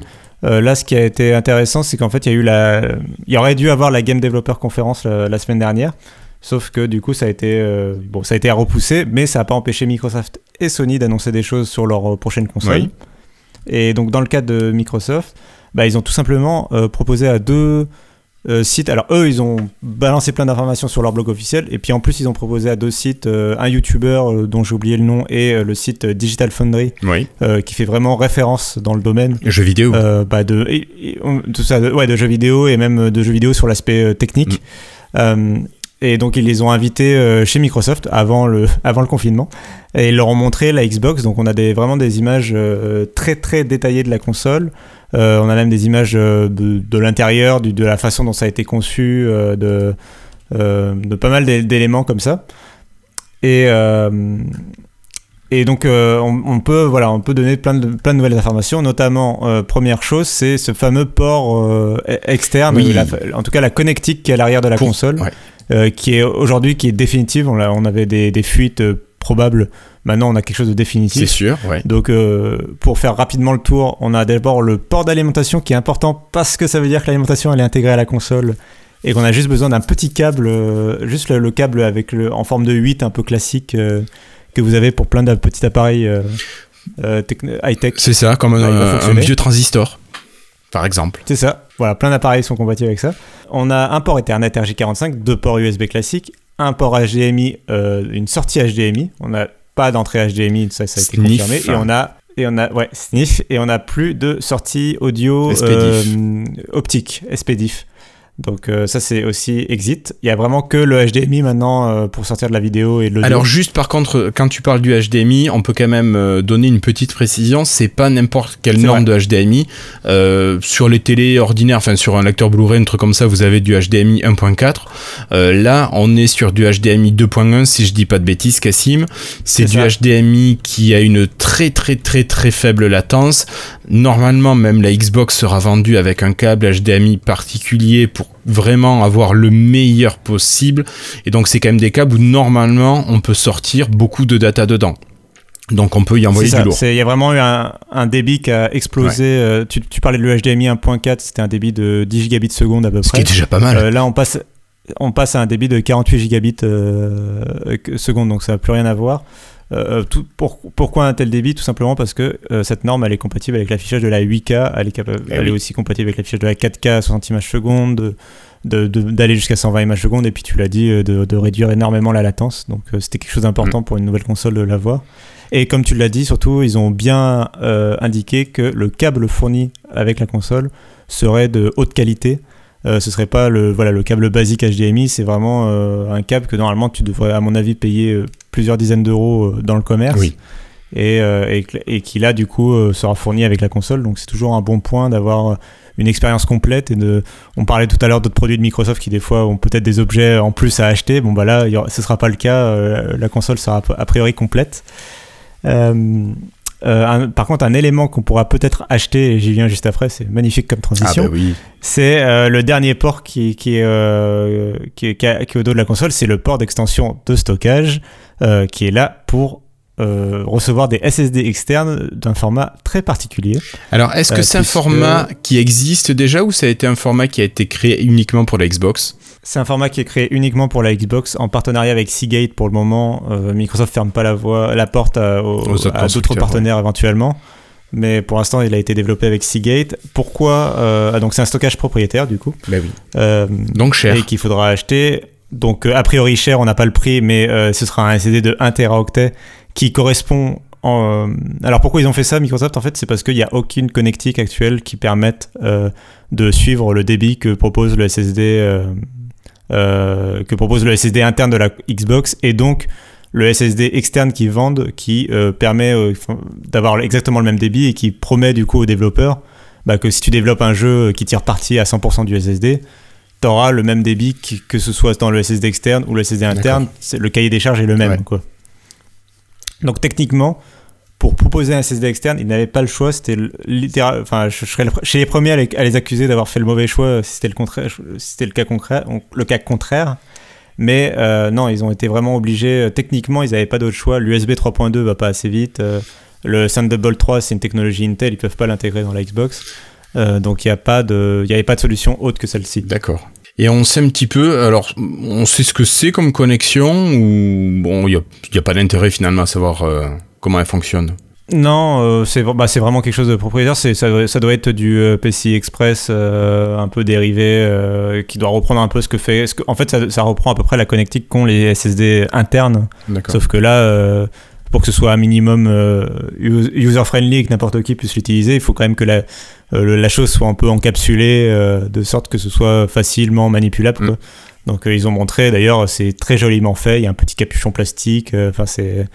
C: Euh, là, ce qui a été intéressant, c'est qu'en fait, il y a eu la, il y aurait dû avoir la Game Developer Conference la, la semaine dernière. Sauf que du coup, ça a été, euh, bon, ça a été repoussé, mais ça n'a pas empêché Microsoft et Sony d'annoncer des choses sur leur prochaine console.
A: Oui.
C: Et donc dans le cas de Microsoft, bah, ils ont tout simplement euh, proposé à deux euh, sites. Alors eux, ils ont balancé plein d'informations sur leur blog officiel, et puis en plus, ils ont proposé à deux sites, euh, un YouTuber euh, dont j'ai oublié le nom et le site Digital Foundry,
A: Oui.
C: qui fait vraiment référence dans le domaine.
A: Jeux vidéo.
C: Bah de et- et on- tout ça de, ouais de jeux vidéo et même de jeux vidéo sur l'aspect technique Euh, et donc ils les ont invités chez Microsoft avant le avant le confinement et ils leur ont montré la Xbox donc on a des vraiment des images très très détaillées de la console Euh, on a même des images euh, de, de l'intérieur de la façon dont ça a été conçu euh, de de pas mal d'é- d'éléments comme ça et et donc on, on peut voilà on peut donner plein de plein de nouvelles informations notamment première chose c'est ce fameux port e- externe
A: Oui.
C: la- en tout cas la connectique qui est à l'arrière de la
A: Pour-
C: console
A: ouais.
C: qui est aujourd'hui qui est définitive on, avait des, des fuites probables maintenant on a quelque chose de
A: C'est
C: définitif
A: sûr, ouais.
C: donc euh, pour faire rapidement le tour on a d'abord le port d'alimentation qui est important parce que ça veut dire que l'alimentation elle est intégrée à la console et qu'on a juste besoin d'un petit câble euh, juste le, le câble avec le, en forme de 8 un peu classique euh, que vous avez pour plein de petits appareils high-tech.
A: C'est ça, comme un, un vieux transistor, par exemple.
C: C'est ça. Voilà, plein d'appareils sont compatibles avec ça. On a un port Ethernet RJ45, deux ports USB classiques, un port HDMI, euh, une sortie HDMI. On n'a pas d'entrée HDMI, ça, ça a été
A: Sniff.
C: confirmé. Et on a et on a ouais sniff et on a plus de sortie audio euh, optique SPDIF. Donc euh, ça c'est aussi exit. Il y a vraiment que le HDMI maintenant euh, pour sortir de la vidéo et l'audio.
A: Alors juste par contre, quand tu parles du HDMI, on peut quand même euh, donner une petite précision, c'est pas n'importe quelle norme de HDMI. Euh, sur les télés ordinaires, enfin sur un lecteur Blu-ray, un truc comme ça, vous avez du HDMI 1.4. Euh, là, on est sur du HDMI 2.1, si je dis pas de bêtises, Cassim. C'est du
C: ça.
A: HDMI qui a une très très très très faible latence. Normalement, même la Xbox sera vendue avec un câble HDMI particulier pour vraiment avoir le meilleur possible. Et donc, c'est quand même des câbles où normalement on peut sortir beaucoup de data dedans. Donc, on peut y envoyer
C: C'est
A: du
C: ça,
A: lourd.
C: Il y a vraiment eu un, un débit qui a explosé. euh, tu, tu parlais de le HDMI 1.4, c'était un débit de 10 gigabits seconde à peu
A: Ce qui
C: près.
A: est déjà pas mal.
C: Euh, là, on passe, on passe à un débit de 48 gigabits euh, seconde, donc ça n'a plus rien à voir. Euh, tout, pour- pourquoi un tel débit? Tout simplement parce que euh, cette norme, elle est compatible avec l'affichage de la 8K, elle est,
A: Eh
C: elle
A: oui.
C: est aussi compatible avec l'affichage de la 4K à 60 images secondes, de- de- de- d'aller jusqu'à 120 images secondes, et puis tu l'as dit, euh, de, de réduire énormément la latence. Donc euh, c'était quelque chose
A: Mm.
C: d'important pour une nouvelle console de l'avoir. Et comme tu l'as dit, surtout, ils ont bien euh, indiqué que le câble fourni avec la console serait de haute qualité. Euh, ce serait pas le voilà le câble basique HDMI, c'est vraiment euh, un câble que normalement tu devrais à mon avis payer euh, plusieurs dizaines d'euros euh, dans le commerce.
A: Oui.
C: Et, et, qui là du coup sera fourni avec la console. Donc c'est toujours un bon point d'avoir une expérience complète et de. On parlait tout à l'heure d'autres produits de Microsoft qui des fois ont peut-être des objets en plus à acheter. Bon bah là aura- ce sera pas le cas. la console sera a priori complète. Euh, euh, un- par contre, un élément qu'on pourra peut-être acheter, et j'y viens juste après, c'est magnifique comme
A: Ah
C: transition.
A: bah oui.
C: C'est euh, le dernier port qui, qui, est, euh, qui, est, qui a- qui est au dos de la console, c'est le port d'extension de stockage euh, qui est là pour euh, recevoir des SSD externes d'un format très particulier.
A: Alors, est-ce que
C: Euh,
A: c'est un format qui existe déjà ou ça a été un format qui a été créé uniquement pour la Xbox?
C: C'est un format qui est créé uniquement pour la Xbox en partenariat avec Seagate pour le moment. Euh, Microsoft ferme pas la, voie, la porte à, aux-
A: Aux autres
C: à d'autres partenaires éventuellement. Mais pour l'instant, il a été développé avec Seagate. Pourquoi euh, ah, Donc, c'est un stockage propriétaire du coup.
A: Bah oui.
C: Euh,
A: Donc cher.
C: et qu'il faudra acheter. Donc euh, a priori cher, on n'a pas le prix, mais euh, ce sera un SSD de 1 teraoctet qui correspond en... euh, Alors pourquoi ils ont fait ça Microsoft En fait c'est parce qu'il n'y a aucune connectique actuelle qui permette euh, de suivre le débit que propose le SSD euh, euh, que propose le SSD interne de la Xbox et donc le SSD externe qu'ils vendent qui euh, permet euh, d'avoir exactement le même débit et qui promet du coup aux développeurs bah, que si tu développes un jeu qui tire parti à 100% du SSD, tu auras le même débit qui- que ce soit dans le SSD externe ou le SSD interne. Le cahier des charges est le même.
A: Ouais.
C: Quoi. Donc techniquement, pour proposer un SSD externe, ils n'avaient pas le choix. C'était littéral. Enfin, je, serais chez les premiers à les, accuser d'avoir fait le mauvais choix si c'était le contraire, si c'était le cas contraire. Mais euh, non, ils ont été vraiment obligés. euh, Techniquement, ils n'avaient pas d'autre choix. L'USB 3.2 va pas assez vite. euh, le Thunderbolt 3, c'est une technologie Intel, ils peuvent pas l'intégrer dans la Xbox. Euh, donc il n'y avait pas de solution autre que celle-ci.
A: D'accord. Et on sait un petit peu, alors on sait ce que c'est comme connexion ou bon, il n'y a, pas d'intérêt finalement à savoir euh, comment elle fonctionne.
C: Non, euh, c'est bah, c'est vraiment quelque chose de propriétaire. Ça, doit- ça doit être du euh, PCI Express euh, un peu dérivé euh, qui doit reprendre un peu ce que fait. ce que- en fait, ça, ça reprend à peu près la connectique qu'ont les SSD internes. Sauf que là, pour que ce soit un minimum euh, user friendly et que n'importe qui puisse l'utiliser, il faut quand même que la, chose soit un peu encapsulée de sorte que ce soit facilement manipulable.
A: Mm.
C: Donc ils ont montré, d'ailleurs, c'est très joliment fait. Il y a un petit capuchon plastique. Enfin, c'est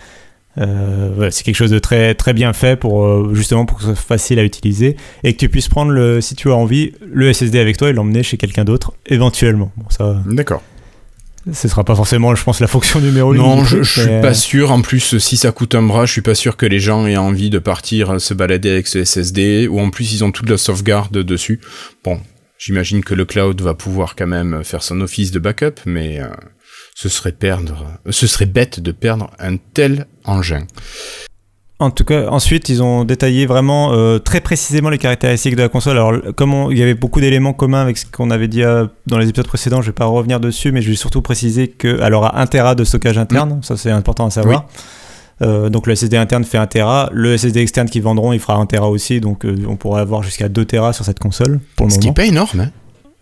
C: euh, c'est quelque chose de très très bien fait pour euh, justement pour que ce soit facile à utiliser et que tu puisses prendre le si tu as envie le SSD avec toi et l'emmener chez quelqu'un d'autre éventuellement. Bon ça,
A: D'accord.
C: ce sera pas forcément, je pense, la fonction numéro une.
A: Non, je, je suis pas sûr. En plus, si ça coûte un bras, je suis pas sûr que les gens aient envie de partir euh, se balader avec ce SSD. Ou en plus, ils ont toute la sauvegarde dessus. Bon, j'imagine que le cloud va pouvoir quand même faire son office de backup, mais euh, ce serait perdre, ce serait bête de perdre un tel engin.
C: En tout cas, ensuite, ils ont détaillé vraiment euh, très précisément les caractéristiques de la console. Alors, comme on- il y avait beaucoup d'éléments communs avec ce qu'on avait dit euh, dans les épisodes précédents, je vais pas revenir dessus, mais je vais surtout préciser qu'elle aura 1 Tera de stockage interne, ça c'est important à savoir. Euh, donc le SSD interne fait 1 Tera, le SSD externe qu'ils vendront, il fera 1 Tera aussi, donc euh, on pourrait avoir jusqu'à 2 Tera sur cette console pour le
A: Ce qui est
C: moment.
A: pas énorme, hein.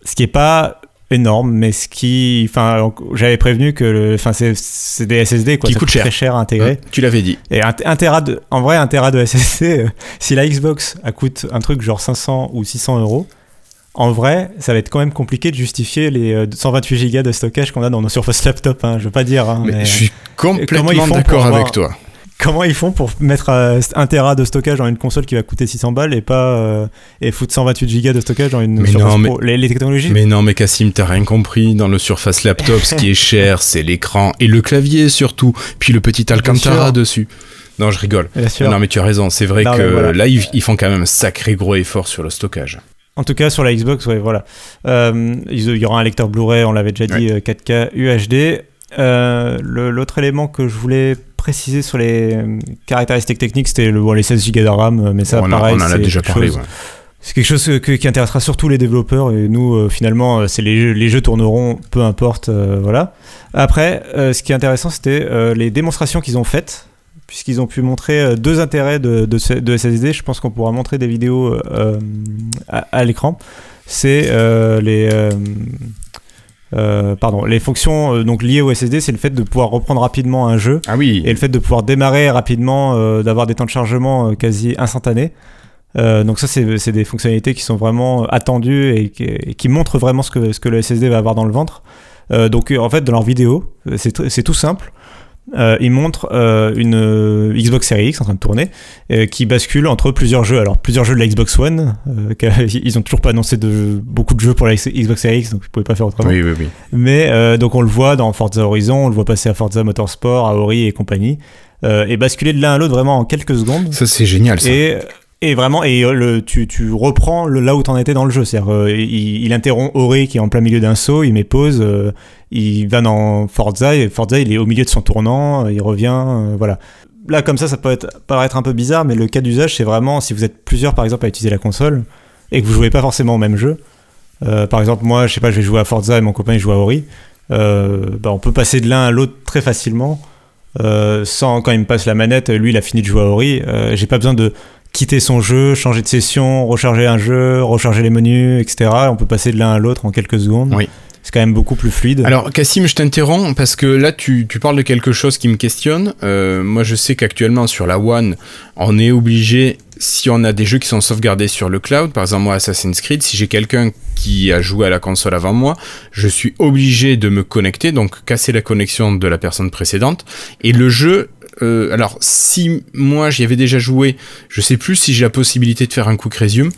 C: Ce qui est pas énorme, mais ce qui, enfin, j'avais prévenu que, le- enfin, c'est des SSD quoi,
A: Qui
C: ça
A: coûte
C: coûte
A: cher.
C: très cher à intégrer.
A: Tu l'avais dit.
C: Et un, un Tera de, en vrai, un Tera de SSD, euh, si la Xbox elle coûte un truc genre 500 ou 600 euros, en vrai, ça va être quand même compliqué de justifier les euh, 128 Go de stockage qu'on a dans nos Surface Laptop. Hein, je veux pas dire. hein,
A: Mais
C: mais
A: je suis complètement d'accord avec toi.
C: Comment ils font pour mettre euh, un Tera de stockage dans une console qui va coûter 600 balles et pas euh, et foutre 128 Go de stockage dans une
A: Mais
C: Surface
A: non, mais-
C: Pro les, les technologies.
A: Mais non, mais Cassim, t'as rien compris. Dans le Surface Laptop, ce qui est cher, c'est l'écran et le clavier surtout. Puis le petit Alcantara dessus. Non, je rigole. Non, mais tu as raison. C'est vrai
C: Non,
A: que
C: voilà.
A: là, ils, ils font quand même un sacré gros effort sur le stockage.
C: En tout cas, sur la Xbox, ouais, voilà. Euh, il y aura un lecteur Blu-ray, on l'avait déjà dit, euh, 4K UHD. Euh, L'autre élément que je voulais préciser sur les euh, caractéristiques techniques, c'était le, bon, les 16 Go de RAM, euh, mais ça,
A: on,
C: pareil,
A: on en a
C: c'est
A: déjà
C: quelque
A: parlé.
C: chose-
A: ouais.
C: C'est quelque chose que- qui intéressera surtout les développeurs et nous, euh, finalement, c'est les, jeux- les jeux tourneront, peu importe, euh, voilà. Après, euh, ce qui est intéressant, c'était les démonstrations qu'ils ont faites, puisqu'ils ont pu montrer deux intérêts de, de, SSD. Je pense qu'on pourra montrer des vidéos à, à l'écran. C'est les euh, pardon, les fonctions euh, donc liées au SSD, c'est le fait de pouvoir reprendre rapidement un jeu
A: Ah oui.
C: et le fait de pouvoir démarrer rapidement, euh, d'avoir des temps de chargement quasi instantanés. Donc ça, c'est des fonctionnalités qui sont vraiment attendues et qui, et qui montrent vraiment ce que, ce que le SSD va avoir dans le ventre. Donc en fait, dans leur vidéo, c'est tout simple. Euh, ils montrent euh, une euh, Xbox Series X en train de tourner euh, qui bascule entre plusieurs jeux. Alors plusieurs jeux de la Xbox One. euh, ils ont toujours pas annoncé de beaucoup de jeux pour la Xbox Series X, donc ils pouvaient pas faire autrement.
A: Oui, oui, oui.
C: Mais euh, donc on le voit dans Forza Horizon, on le voit passer à Forza Motorsport, à Ori et compagnie, euh, et basculer de l'un à l'autre vraiment en quelques secondes.
A: Ça, c'est génial, ça.
C: Et, et vraiment, et euh, tu, reprends là où t'en étais dans le jeu. C'est-à-dire, euh, il, interrompt Ori qui est en plein milieu d'un saut, il met pause, euh, il va dans Forza, et Forza il est au milieu de son tournant, il revient, voilà. Là, comme ça, ça peut paraître un peu bizarre, mais le cas d'usage, c'est vraiment si vous êtes plusieurs, par exemple, à utiliser la console, et que vous jouez pas forcément au même jeu. Par exemple, moi, je sais pas, je vais jouer à Forza et mon copain il joue à Ori. Bah, on peut passer de l'un à l'autre très facilement. Sans quand il me passe la manette, lui il a fini de jouer à Ori. J'ai pas besoin de quitter son jeu, changer de session, recharger un jeu, recharger les menus, etc. On peut passer de l'un à l'autre en quelques secondes.
A: Oui.
C: C'est quand même beaucoup plus fluide.
A: Alors, Cassim, je t'interromps parce que là, tu, tu parles de quelque chose qui me questionne. Euh, moi, je sais qu'actuellement, sur la One, on est obligé, si on a des jeux qui sont sauvegardés sur le cloud, par exemple, moi, Assassin's Creed, si j'ai quelqu'un qui a joué à la console avant moi, je suis obligé de me connecter, donc casser la connexion de la personne précédente. Et le jeu, euh, alors, si moi j'y avais déjà joué, je sais plus si j'ai la possibilité de faire un quick resume,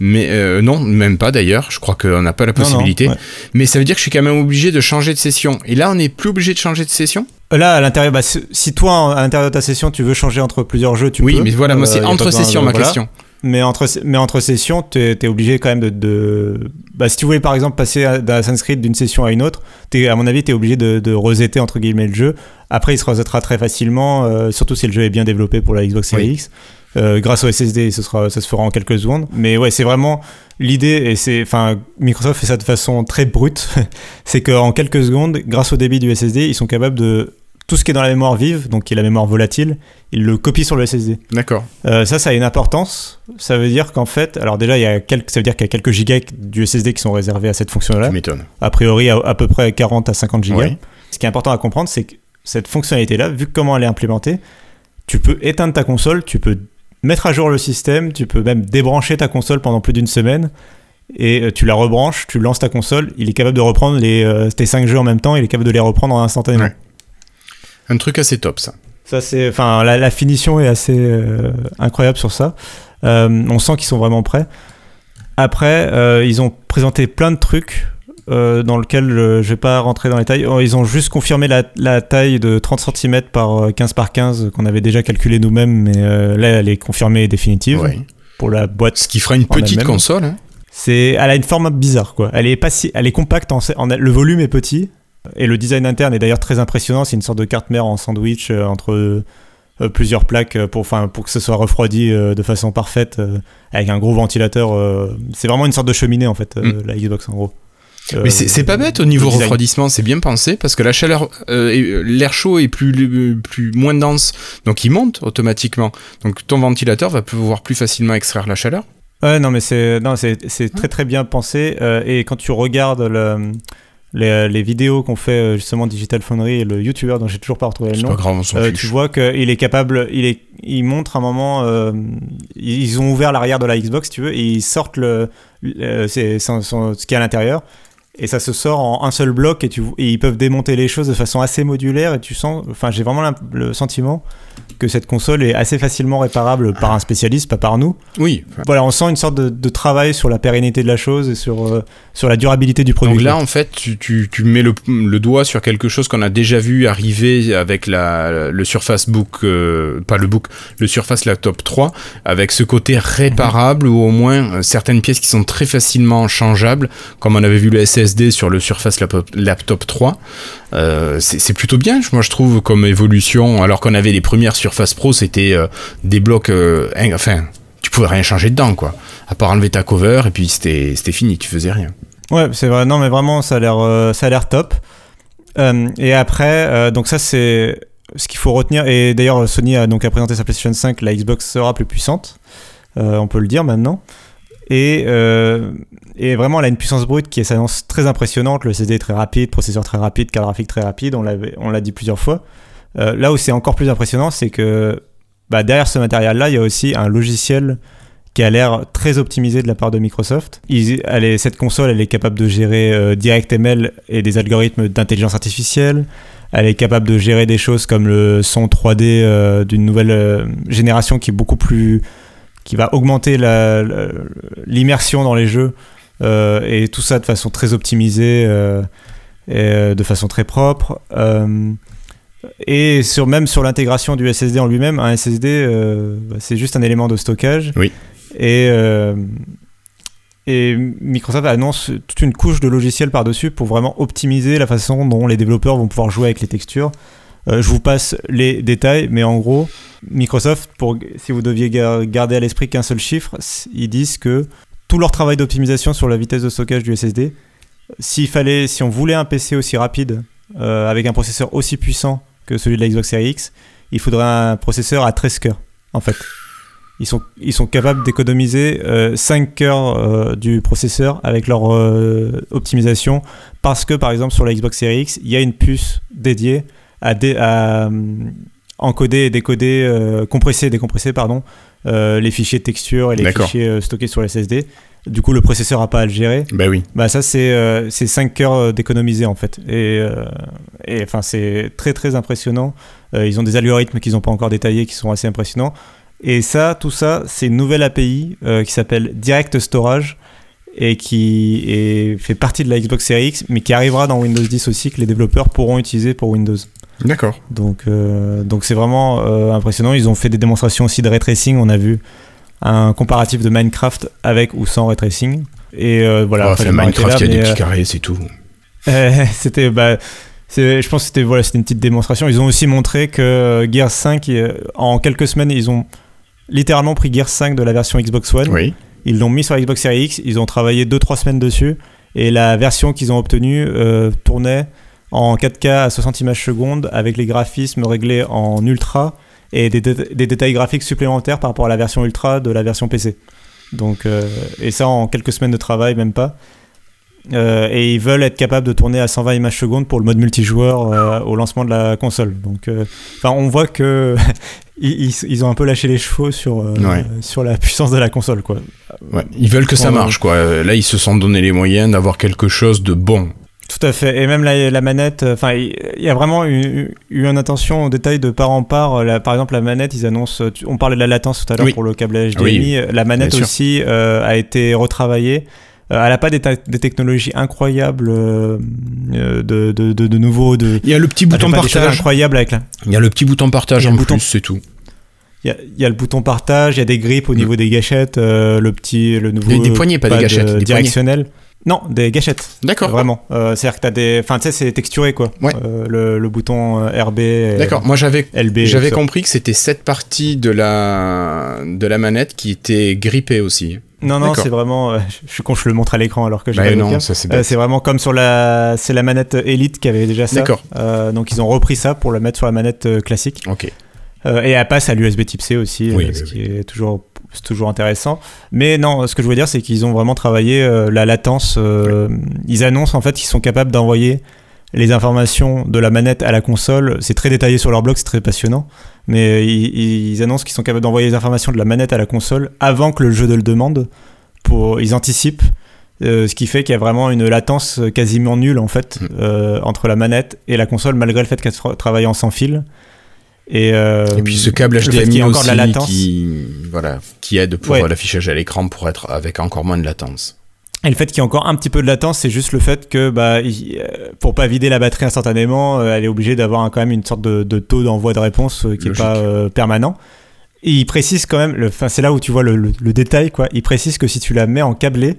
A: mais euh, non, même pas d'ailleurs, je crois qu'on n'a pas la
C: Non, non,
A: possibilité.
C: ouais.
A: Mais ça veut dire que je suis quand même obligé de changer de session. Et là, on n'est plus obligé de changer de session?
C: Là, à l'intérieur, bah, si- toi, à l'intérieur de ta session, tu veux changer entre plusieurs jeux, tu
A: Oui,
C: peux.
A: mais voilà, moi,
C: Euh,
A: c'est entre sessions ma
C: voilà.
A: question.
C: Mais entre, mais entre sessions, tu es, obligé quand même de, de- Bah, si tu voulais par exemple passer d'Assassin's Creed d'une session à une autre, t'es- à mon avis, tu es obligé de, de resetter entre guillemets le jeu. Après, il se resettera très facilement, euh, surtout si le jeu est bien développé pour la Xbox Series
A: Oui.
C: X. Euh, grâce au SSD, ce sera, ça se fera en quelques secondes. Mais ouais, c'est vraiment l'idée, et c'est, enfin, Microsoft fait ça de façon très brute. c'est qu'en quelques secondes, grâce au débit du SSD, ils sont capables de tout ce qui est dans la mémoire vive, donc qui est la mémoire volatile, il le copie sur le SSD.
A: D'accord.
C: Euh, ça, ça a une importance. Ça veut dire qu'en fait, alors déjà, il y a quelques, ça veut dire qu'il y a quelques gigas du SSD qui sont réservés à cette fonction-là.
A: Tu m'étonnes.
C: A priori, à, à peu près 40 à 50 gigas.
A: Ouais.
C: Ce qui est important à comprendre, c'est que cette fonctionnalité-là, vu comment elle est implémentée, tu peux éteindre ta console, tu peux mettre à jour le système, tu peux même débrancher ta console pendant plus d'une semaine. Et euh, tu la rebranches, tu lances ta console, il est capable de reprendre les, euh, tes 5 jeux en même temps, il est capable de les reprendre instantanément.
A: Ouais. Un truc assez top, ça.
C: Ça, c'est, enfin, la, la finition est assez euh, incroyable sur ça. Euh, on sent qu'ils sont vraiment prêts. Après, euh, ils ont présenté plein de trucs dans lesquels je vais pas rentrer dans les tailles. Oh, Ils ont juste confirmé la, la taille de 30 cm par euh, 15 par 15 qu'on avait déjà calculé nous-mêmes, mais là, elle est confirmée et définitive
A: Ouais.
C: pour la boîte.
A: Ce qui fera une petite console. hein.
C: C'est, elle a une forme bizarre, quoi. Elle est pas si, elle est compacte, en, en- le volume est petit et le design interne est d'ailleurs très impressionnant. C'est une sorte de carte mère en sandwich euh, entre euh, plusieurs plaques euh, pour, pour que ce soit refroidi de façon parfaite avec un gros ventilateur. c'est vraiment une sorte de cheminée en fait,
A: Mm.
C: la Xbox en gros.
A: Mais c'est pas bête au niveau refroidissement, c'est bien pensé parce que la chaleur, euh, l'air chaud est plus, plus moins dense, donc il monte automatiquement. Donc ton ventilateur va pouvoir plus facilement extraire la chaleur.
C: Ouais, non, mais c'est non, c'est c'est très très bien pensé. euh, et quand tu regardes le- les, les vidéos qu'ont fait euh, justement Digital Foundry et le YouTuber dont j'ai toujours pas retrouvé le nom,
A: pas grave, on s'en
C: Euh, tu vois qu'il est capable, il, est, il montre un moment, euh, ils ont ouvert l'arrière de la Xbox, si tu veux, et ils sortent le, le- c'est- ce qu'il y a à l'intérieur, et ça se sort en un seul bloc, et, tu, et ils peuvent démonter les choses de façon assez modulaire, et tu sens, enfin j'ai vraiment le sentiment que cette console est assez facilement réparable par un spécialiste, pas par nous.
A: Oui.
C: Voilà, on sent une sorte de, de travail sur la pérennité de la chose et sur, euh, sur la durabilité du produit.
A: Donc là, en fait, tu, tu, tu mets le, le doigt sur quelque chose qu'on a déjà vu arriver avec la, le Surface Book, euh, pas le Book, le Surface Laptop 3, avec ce côté réparable ou au moins euh, certaines pièces qui sont très facilement changeables, comme on avait vu le SSD sur le Surface Laptop, Laptop 3. Euh, c'est plutôt bien, moi je trouve, comme évolution, alors qu'on avait les premières Surface Pro, c'était euh, des blocs, euh, in- enfin, tu pouvais rien changer dedans, quoi. À part enlever ta cover, et puis c'était fini, tu faisais rien.
C: Ouais, c'est vrai. Non, mais vraiment, ça a l'air, top. Et après, donc ça, c'est ce qu'il faut retenir. Et d'ailleurs, Sony a donc a présenté sa PlayStation 5. La Xbox sera plus puissante. On peut le dire maintenant. Et, euh, et vraiment, elle a une puissance brute qui s'annonce très impressionnante. Le SSD est très rapide, processeur très rapide, carte graphique très rapide. On l'a dit plusieurs fois. Euh, là où c'est encore plus impressionnant, c'est que bah, derrière ce matériel-là, il y a aussi un logiciel qui a l'air très optimisé de la part de Microsoft. Cette console, elle est capable de gérer euh, DirectML et des algorithmes d'intelligence artificielle. Elle est capable de gérer des choses comme le son 3D euh, d'une nouvelle génération qui est beaucoup plus, qui va augmenter l'immersion dans les jeux euh, et tout ça de façon très optimisée euh, et euh, de façon très propre. Et sur, même sur l'intégration du SSD en lui-même, un SSD, bah, c'est juste un élément de stockage.
A: Oui.
C: Et, et Microsoft annonce toute une couche de logiciels par-dessus pour vraiment optimiser la façon dont les développeurs vont pouvoir jouer avec les textures. Euh, je vous passe les détails, mais en gros, Microsoft, pour, si vous deviez gar- garder à l'esprit qu'un seul chiffre, ils disent que tout leur travail d'optimisation sur la vitesse de stockage du SSD, s'il fallait, si on voulait un PC aussi rapide, euh, avec un processeur aussi puissant que celui de la Xbox Series X, il faudrait un processeur à 13 cœurs, en fait. Ils sont, ils sont capables d'économiser euh, 5 cœurs euh, du processeur avec leur optimisation parce que, par exemple, sur la Xbox Series X, il y a une puce dédiée à, dé- à, hum, encoder et décoder, euh, compresser et décompresser, pardon, euh, les fichiers de texture et les fichiers euh, stockés sur le SSD. Du coup, le processeur n'a pas à le gérer.
A: Bah oui.
C: Bah ça c'est euh, c'est 5 cœurs euh, d'économiser en fait et euh, et enfin c'est très très impressionnant. Euh, ils ont des algorithmes qu'ils n'ont pas encore détaillés qui sont assez impressionnants. Et ça tout ça c'est une nouvelle API euh, qui s'appelle Direct Storage et qui est, fait partie de la Xbox Series X mais qui arrivera dans Windows 10 aussi que les développeurs pourront utiliser pour Windows.
A: D'accord.
C: Donc euh, donc c'est vraiment euh, impressionnant. Ils ont fait des démonstrations aussi de ray tracing. On a vu un comparatif de Minecraft avec ou sans ray tracing. Et euh, voilà.
A: Fait
C: m'arrêter
A: Minecraft, il y a des petits carrés, c'est tout.
C: c'était bah je pense que c'était voilà c'était une petite démonstration ils ont aussi montré que Gears 5 euh, en quelques semaines ils ont littéralement pris Gears 5 de la version Xbox One
A: Oui.
C: ils l'ont mis sur la Xbox Series X ils ont travaillé 2-3 semaines dessus et la version qu'ils ont obtenue tournait en 4K à 60 images secondes avec les graphismes réglés en ultra et des, dé- des détails graphiques supplémentaires par rapport à la version ultra de la version PC. Donc, euh, et ça en quelques semaines de travail, même pas. Euh, et ils veulent être capables de tourner à 120 images secondes pour le mode multijoueur euh, au lancement de la console. Donc, on voit que ils, ils- ont un peu lâché les chevaux sur
A: Ouais.
C: sur la puissance de la console, quoi.
A: Ouais, ils veulent que ça marche, quoi. Là, ils se sont donné les moyens d'avoir quelque chose de bon.
C: Tout à fait. Et même la, la manette, euh, enfin, il y a vraiment eu, eu une attention au détail de part en part. Euh, la- par exemple, la manette, ils annoncent. tu- On parlait de la latence tout à l'heure
A: Oui.
C: pour le câblage
A: Oui,
C: HDMI. La manette
A: bien sûr.
C: aussi euh, a été retravaillée. Euh, elle n'a pas des, des technologies incroyables euh, euh, de, de, de, de nouveau. De,
A: Il y a le petit bouton partage.
C: incroyables avec la.
A: Il y a le petit bouton partage en
C: bouton-
A: plus, c'est tout.
C: Il y a, il y a le bouton partage, il y a des grippes au niveau des gâchettes, euh, le petit, le nouveau.
A: Des- des poignées, pas des gâchettes,
C: euh,
A: des
C: directionnel. Non, des gâchettes.
A: D'accord.
C: Vraiment. Euh, C'est-à-dire que t'as des. Enfin, tu sais, c'est texturé quoi.
A: Ouais.
C: Euh, le, le bouton euh, RB.
A: D'accord. Moi, j'avais
C: LB.
A: j'avais compris que c'était cette partie de la de la manette qui était grippée aussi.
C: Non, non, c'est vraiment. euh, je suis con, je le montre à l'écran alors que j'ai
A: Bah non, ça c'est
C: Euh, c'est vraiment comme sur la. C'est la manette Elite qui avait déjà ça.
A: D'accord.
C: Euh, donc ils ont repris ça pour le mettre sur la manette classique.
A: Ok.
C: Et elle passe à l'USB Type C aussi,
A: Oui, oui,
C: ce qui est toujours, c'est toujours intéressant. Mais non, ce que je veux dire, c'est qu'ils ont vraiment travaillé euh, la latence. euh, Ils annoncent en fait qu'ils sont capables d'envoyer les informations de la manette à la console. C'est très détaillé sur leur blog, c'est très passionnant. Mais ils, ils annoncent qu'ils sont capables d'envoyer les informations de la manette à la console avant que le jeu ne le demande. Pour, ils anticipent. euh, ce qui fait qu'il y a vraiment une latence quasiment nulle en fait
A: Mm.
C: euh, entre la manette et la console malgré le fait qu'elle tra- travaille en sans fil. Et, euh,
A: Et puis ce câble
C: y
A: HDMI
C: encore
A: aussi
C: de la latence.
A: qui voilà qui aide pour
C: Ouais.
A: l'affichage à l'écran pour être avec encore moins de latence.
C: Et le fait qu'il y ait encore un petit peu de latence, c'est juste le fait que bah, euh, pour pas vider la batterie instantanément, euh, elle est obligée d'avoir quand même une sorte de, de taux d'envoi de réponse qui
A: Logique.
C: est pas euh, permanent. Et il précise quand même, enfin c'est là où tu vois le, le- le détail quoi. Il précise que si tu la mets en câblé,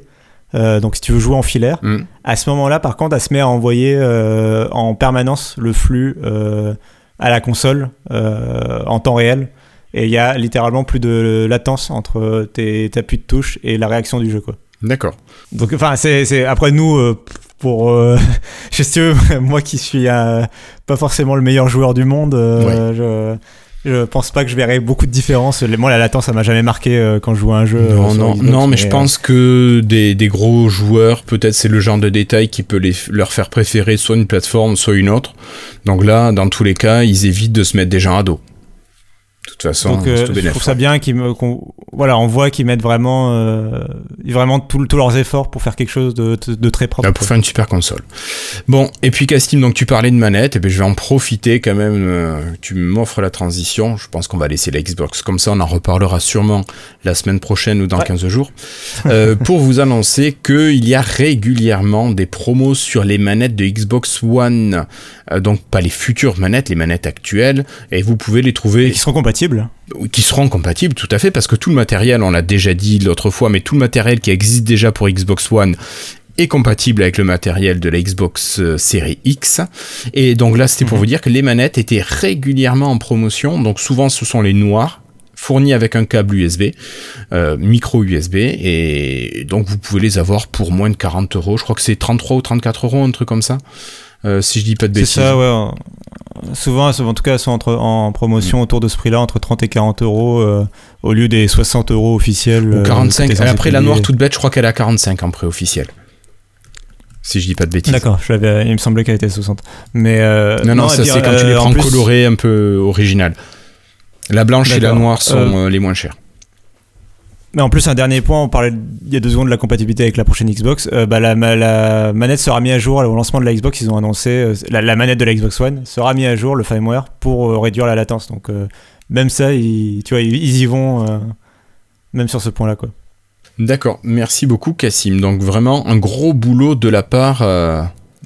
C: euh, donc si tu veux jouer en filaire,
A: Hmm.
C: à ce moment-là par contre, elle se met à envoyer en permanence le flux à la console euh, en temps réel. Et il y a littéralement plus de latence entre tes, tes appuis de touche et la réaction du jeu quoi.
A: D'accord.
C: Donc, enfin, c'est, après nous, euh, pour. Euh, je sais, moi qui suis euh, pas forcément le meilleur joueur du monde, euh, je, je pense pas que je verrai beaucoup de différence. Moi, la latence, ça m'a jamais marqué euh, quand je joue à un jeu. euh,
A: Non, non,
C: Xbox,
A: non, mais je
C: euh,
A: pense que des, des gros joueurs, peut-être c'est le genre de détail qui peut les, leur faire préférer soit une plateforme, soit une autre. Donc là, dans tous les cas, ils évitent de se mettre des gens à dos. De toute façon,
C: Donc, euh,
A: tout
C: je trouve ça bien qu'ils me, qu'on- voilà, on voit qu'ils mettent vraiment, euh, vraiment tout- tous leurs efforts pour faire quelque chose de, de, de très propre.
A: Là, pour faire une super console. Bon, et puis Castim, donc tu parlais de manette, et bien je vais en profiter quand même. euh, tu m'offres la transition. Je pense qu'on va laisser la Xbox comme ça. On en reparlera sûrement la semaine prochaine ou dans
C: Ouais.
A: 15 jours. Euh, pour vous annoncer qu'il y a régulièrement des promos sur les manettes de Xbox One. Euh, donc pas les futures manettes, les manettes actuelles. Et vous pouvez les trouver
C: qui seront compatibles.
A: Qui seront compatibles tout à fait parce que tout le matériel, on l'a déjà dit l'autre fois, mais tout le matériel qui existe déjà pour Xbox One est compatible avec le matériel de la Xbox euh, série X. Et donc là, c'était pour
C: Mhm.
A: vous dire que les manettes étaient régulièrement en promotion. Donc souvent, ce sont les noirs fournis avec un câble USB, euh, micro USB, et donc vous pouvez les avoir pour moins de 40 euros. Je crois que c'est 33 ou 34 euros, un truc comme ça. Euh, si je dis pas de
C: C'est
A: bêtises.
C: ça, ouais. Souvent, en tout cas, elles sont entre, en promotion autour de ce prix-là, entre 30 et 40 euros, euh, au lieu des 60 euros officiels.
A: Ou
C: euh,
A: 45.
C: que t'es censé
A: Après, la noire toute bête, je crois qu'elle est à 45 en préofficiel. Si je dis pas de bêtises.
C: D'accord, il me semblait qu'elle était à 60. Mais euh,
A: Non, non, ça c'est quand tu les
C: en
A: prends
C: plus-
A: colorés un peu original. La blanche et la noire sont les moins chères.
C: Mais en plus, un dernier point, on parlait il y a deux secondes de la compatibilité avec la prochaine Xbox. Euh, bah, la, ma- la manette sera mise à jour au lancement de la Xbox. Ils ont annoncé euh, la, manette de la Xbox One sera mise à jour, le firmware, pour euh, réduire la latence. Donc même ça, ils, tu vois, ils, y vont, même sur ce point-là.
A: D'accord, merci beaucoup Cassim. Donc vraiment un gros boulot de la part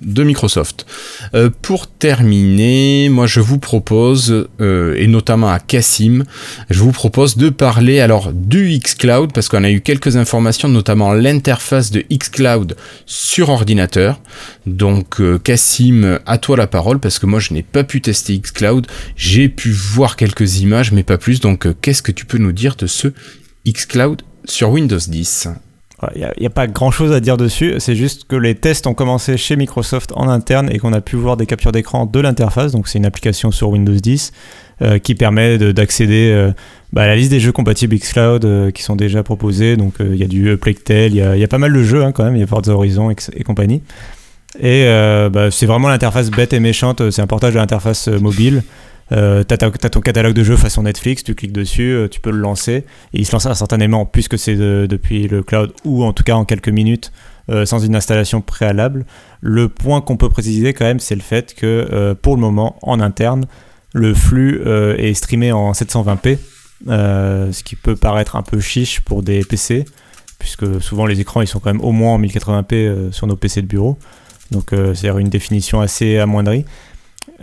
A: de Microsoft. Euh, pour terminer, moi je vous propose, euh, et notamment à Cassim, je vous propose de parler alors du xCloud, parce qu'on a eu quelques informations, notamment l'interface de xCloud sur ordinateur. Donc euh, Cassim, à toi la parole, parce que moi je n'ai pas pu tester xCloud, j'ai pu voir quelques images, mais pas plus. Donc qu'est-ce que tu peux nous dire de ce xCloud sur Windows 10
C: Il n'y a, pas grand chose à dire dessus, c'est juste que les tests ont commencé chez Microsoft en interne et qu'on a pu voir des captures d'écran de l'interface. Donc, c'est une application sur Windows 10 euh, qui permet de- d'accéder euh, bah, à la liste des jeux compatibles Xcloud euh, qui sont déjà proposés. Donc, euh, il y a du Tale, il y a, pas mal de jeux hein, quand même, il y a Forza Horizon et, et compagnie. Et euh, bah, c'est vraiment l'interface bête et méchante, c'est un portage de l'interface euh, mobile. Euh, t'as, ta- t'as ton catalogue de jeux façon Netflix, tu cliques dessus, euh, tu peux le lancer, et il se lance instantanément puisque c'est de- depuis le cloud ou en tout cas en quelques minutes euh, sans une installation préalable. Le point qu'on peut préciser quand même, c'est le fait que euh, pour le moment, en interne, le flux euh, est streamé en 720p, euh, ce qui peut paraître un peu chiche pour des PC, puisque souvent les écrans ils sont quand même au moins en 1080p euh, sur nos PC de bureau, donc euh, c'est-à-dire une définition assez amoindrie.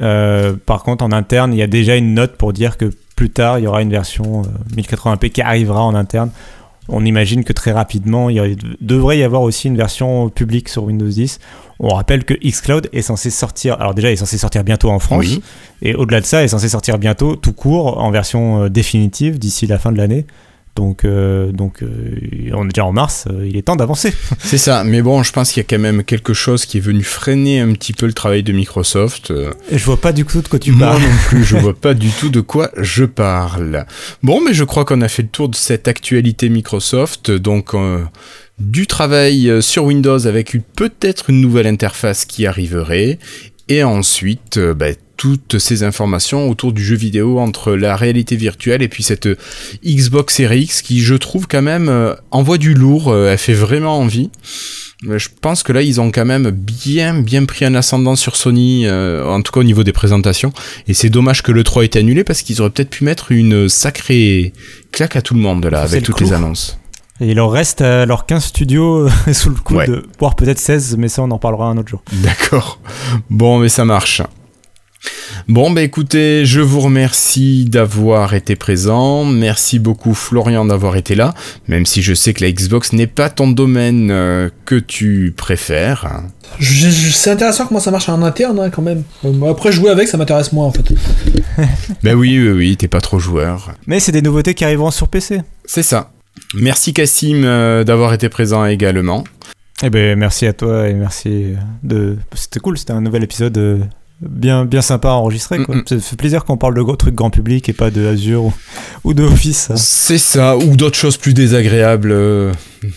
C: Euh, par contre, en interne, il y a déjà une note pour dire que plus tard, il y aura une version euh, 1080p qui arrivera en interne. On imagine que très rapidement, il y devrait y avoir aussi une version publique sur Windows 10. On rappelle que Xcloud est censé sortir, alors déjà, il est censé sortir bientôt en France,
A: Oui.
C: et au-delà de ça, il est censé sortir bientôt tout court en version euh, définitive d'ici la fin de l'année. Donc, euh, donc euh, on est déjà en mars, euh, il est temps d'avancer.
A: C'est ça, mais bon, je pense qu'il y a quand même quelque chose qui est venu freiner un petit peu le travail de Microsoft.
C: Et je vois pas du coup de quoi tu
A: Moi
C: parles.
A: non plus, je vois pas du tout de quoi je parle. Bon, mais je crois qu'on a fait le tour de cette actualité Microsoft, donc du travail sur Windows avec peut-être une nouvelle interface qui arriverait, et ensuite euh, bah, toutes ces informations autour du jeu vidéo entre la réalité virtuelle et puis cette euh, Xbox Series X qui, je trouve quand même, euh, envoie du lourd, elle fait vraiment envie. Je pense que là, ils ont quand même bien, bien pris un ascendant sur Sony, euh, en tout cas au niveau des présentations. Et c'est dommage que le 3 ait été annulé parce qu'ils auraient peut-être pu mettre une sacrée claque à tout le monde là,
C: Ça,
A: avec toutes les annonces.
C: Et il leur reste euh, leurs 15 studios euh, sous le coup
A: Ouais.
C: de voire peut-être 16, mais ça on en parlera un autre jour.
A: D'accord. Bon, mais ça marche. Bon, bah écoutez, je vous remercie d'avoir été présent. Merci beaucoup Florian d'avoir été là, même si je sais que la Xbox n'est pas ton domaine euh, que tu préfères.
B: C'est intéressant comment ça marche en interne hein, quand même. Moi, Après jouer avec ça m'intéresse moins en fait.
A: Ben oui, oui, oui, t'es pas trop joueur.
C: Mais c'est des nouveautés qui arriveront sur PC.
A: C'est ça. Merci Cassim euh, d'avoir été présent également.
C: Eh ben merci à toi et merci de. C'était cool, c'était un nouvel épisode euh, bien bien sympa à enregistrer. Quoi.
A: Mm, mm.
C: Ça fait plaisir qu'on parle de gros trucs grand public et pas de Azure ou, ou de Office.
A: C'est ça, ou d'autres choses plus désagréables euh,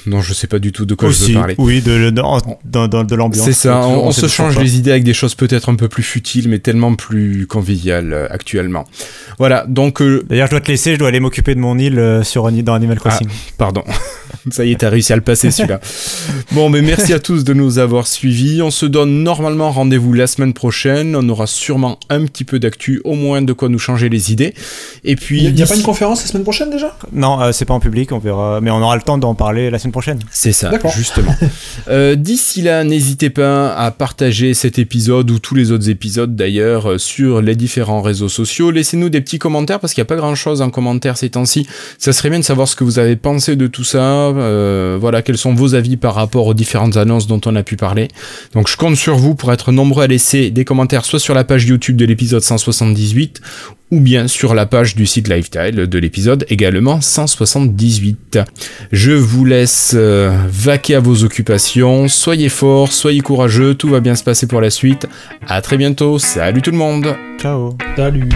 A: dont je sais pas du tout de quoi je veux parler.
C: oui, de, de, dans- de l'ambiance.
A: C'est ça, on, se change les idées avec des choses peut-être un peu plus futiles, mais tellement plus conviviales euh, actuellement. Voilà, donc, euh,
C: D'ailleurs, je dois te laisser, je dois aller m'occuper de mon île sur, dans Animal Crossing.
A: pardon, ça y est, t'as réussi à le passer celui-là. bon, mais merci à tous de nous avoir suivis. On se donne normalement rendez-vous la semaine prochaine. On aura sûrement un petit peu d'actu, au moins de quoi nous changer les idées. Et puis,
B: Il y a, pas une conférence la semaine prochaine déjà?
C: Non, euh, c'est pas en public, on verra. Mais on aura le temps d'en parler la semaine prochaine.
A: C'est ça,
B: D'accord.
A: justement. Euh, D'ici là, n'hésitez pas à partager cet épisode ou tous les autres épisodes d'ailleurs euh, sur les différents réseaux sociaux. Laissez-nous des petits commentaires parce qu'il n'y a pas grand-chose en commentaire ces temps-ci. Ça serait bien de savoir ce que vous avez pensé de tout ça. Euh, voilà, quels sont vos avis par rapport aux différentes annonces dont on a pu parler. Donc je compte sur vous pour être nombreux à laisser des commentaires soit sur la page YouTube de l'épisode 178 ou bien sur la page du site Lifestyle de l'épisode également 178. Je vous laisse euh, vaquer à vos occupations, soyez forts, soyez courageux, tout va bien se passer pour la suite. À très bientôt, salut tout le monde
C: Ciao
B: Salut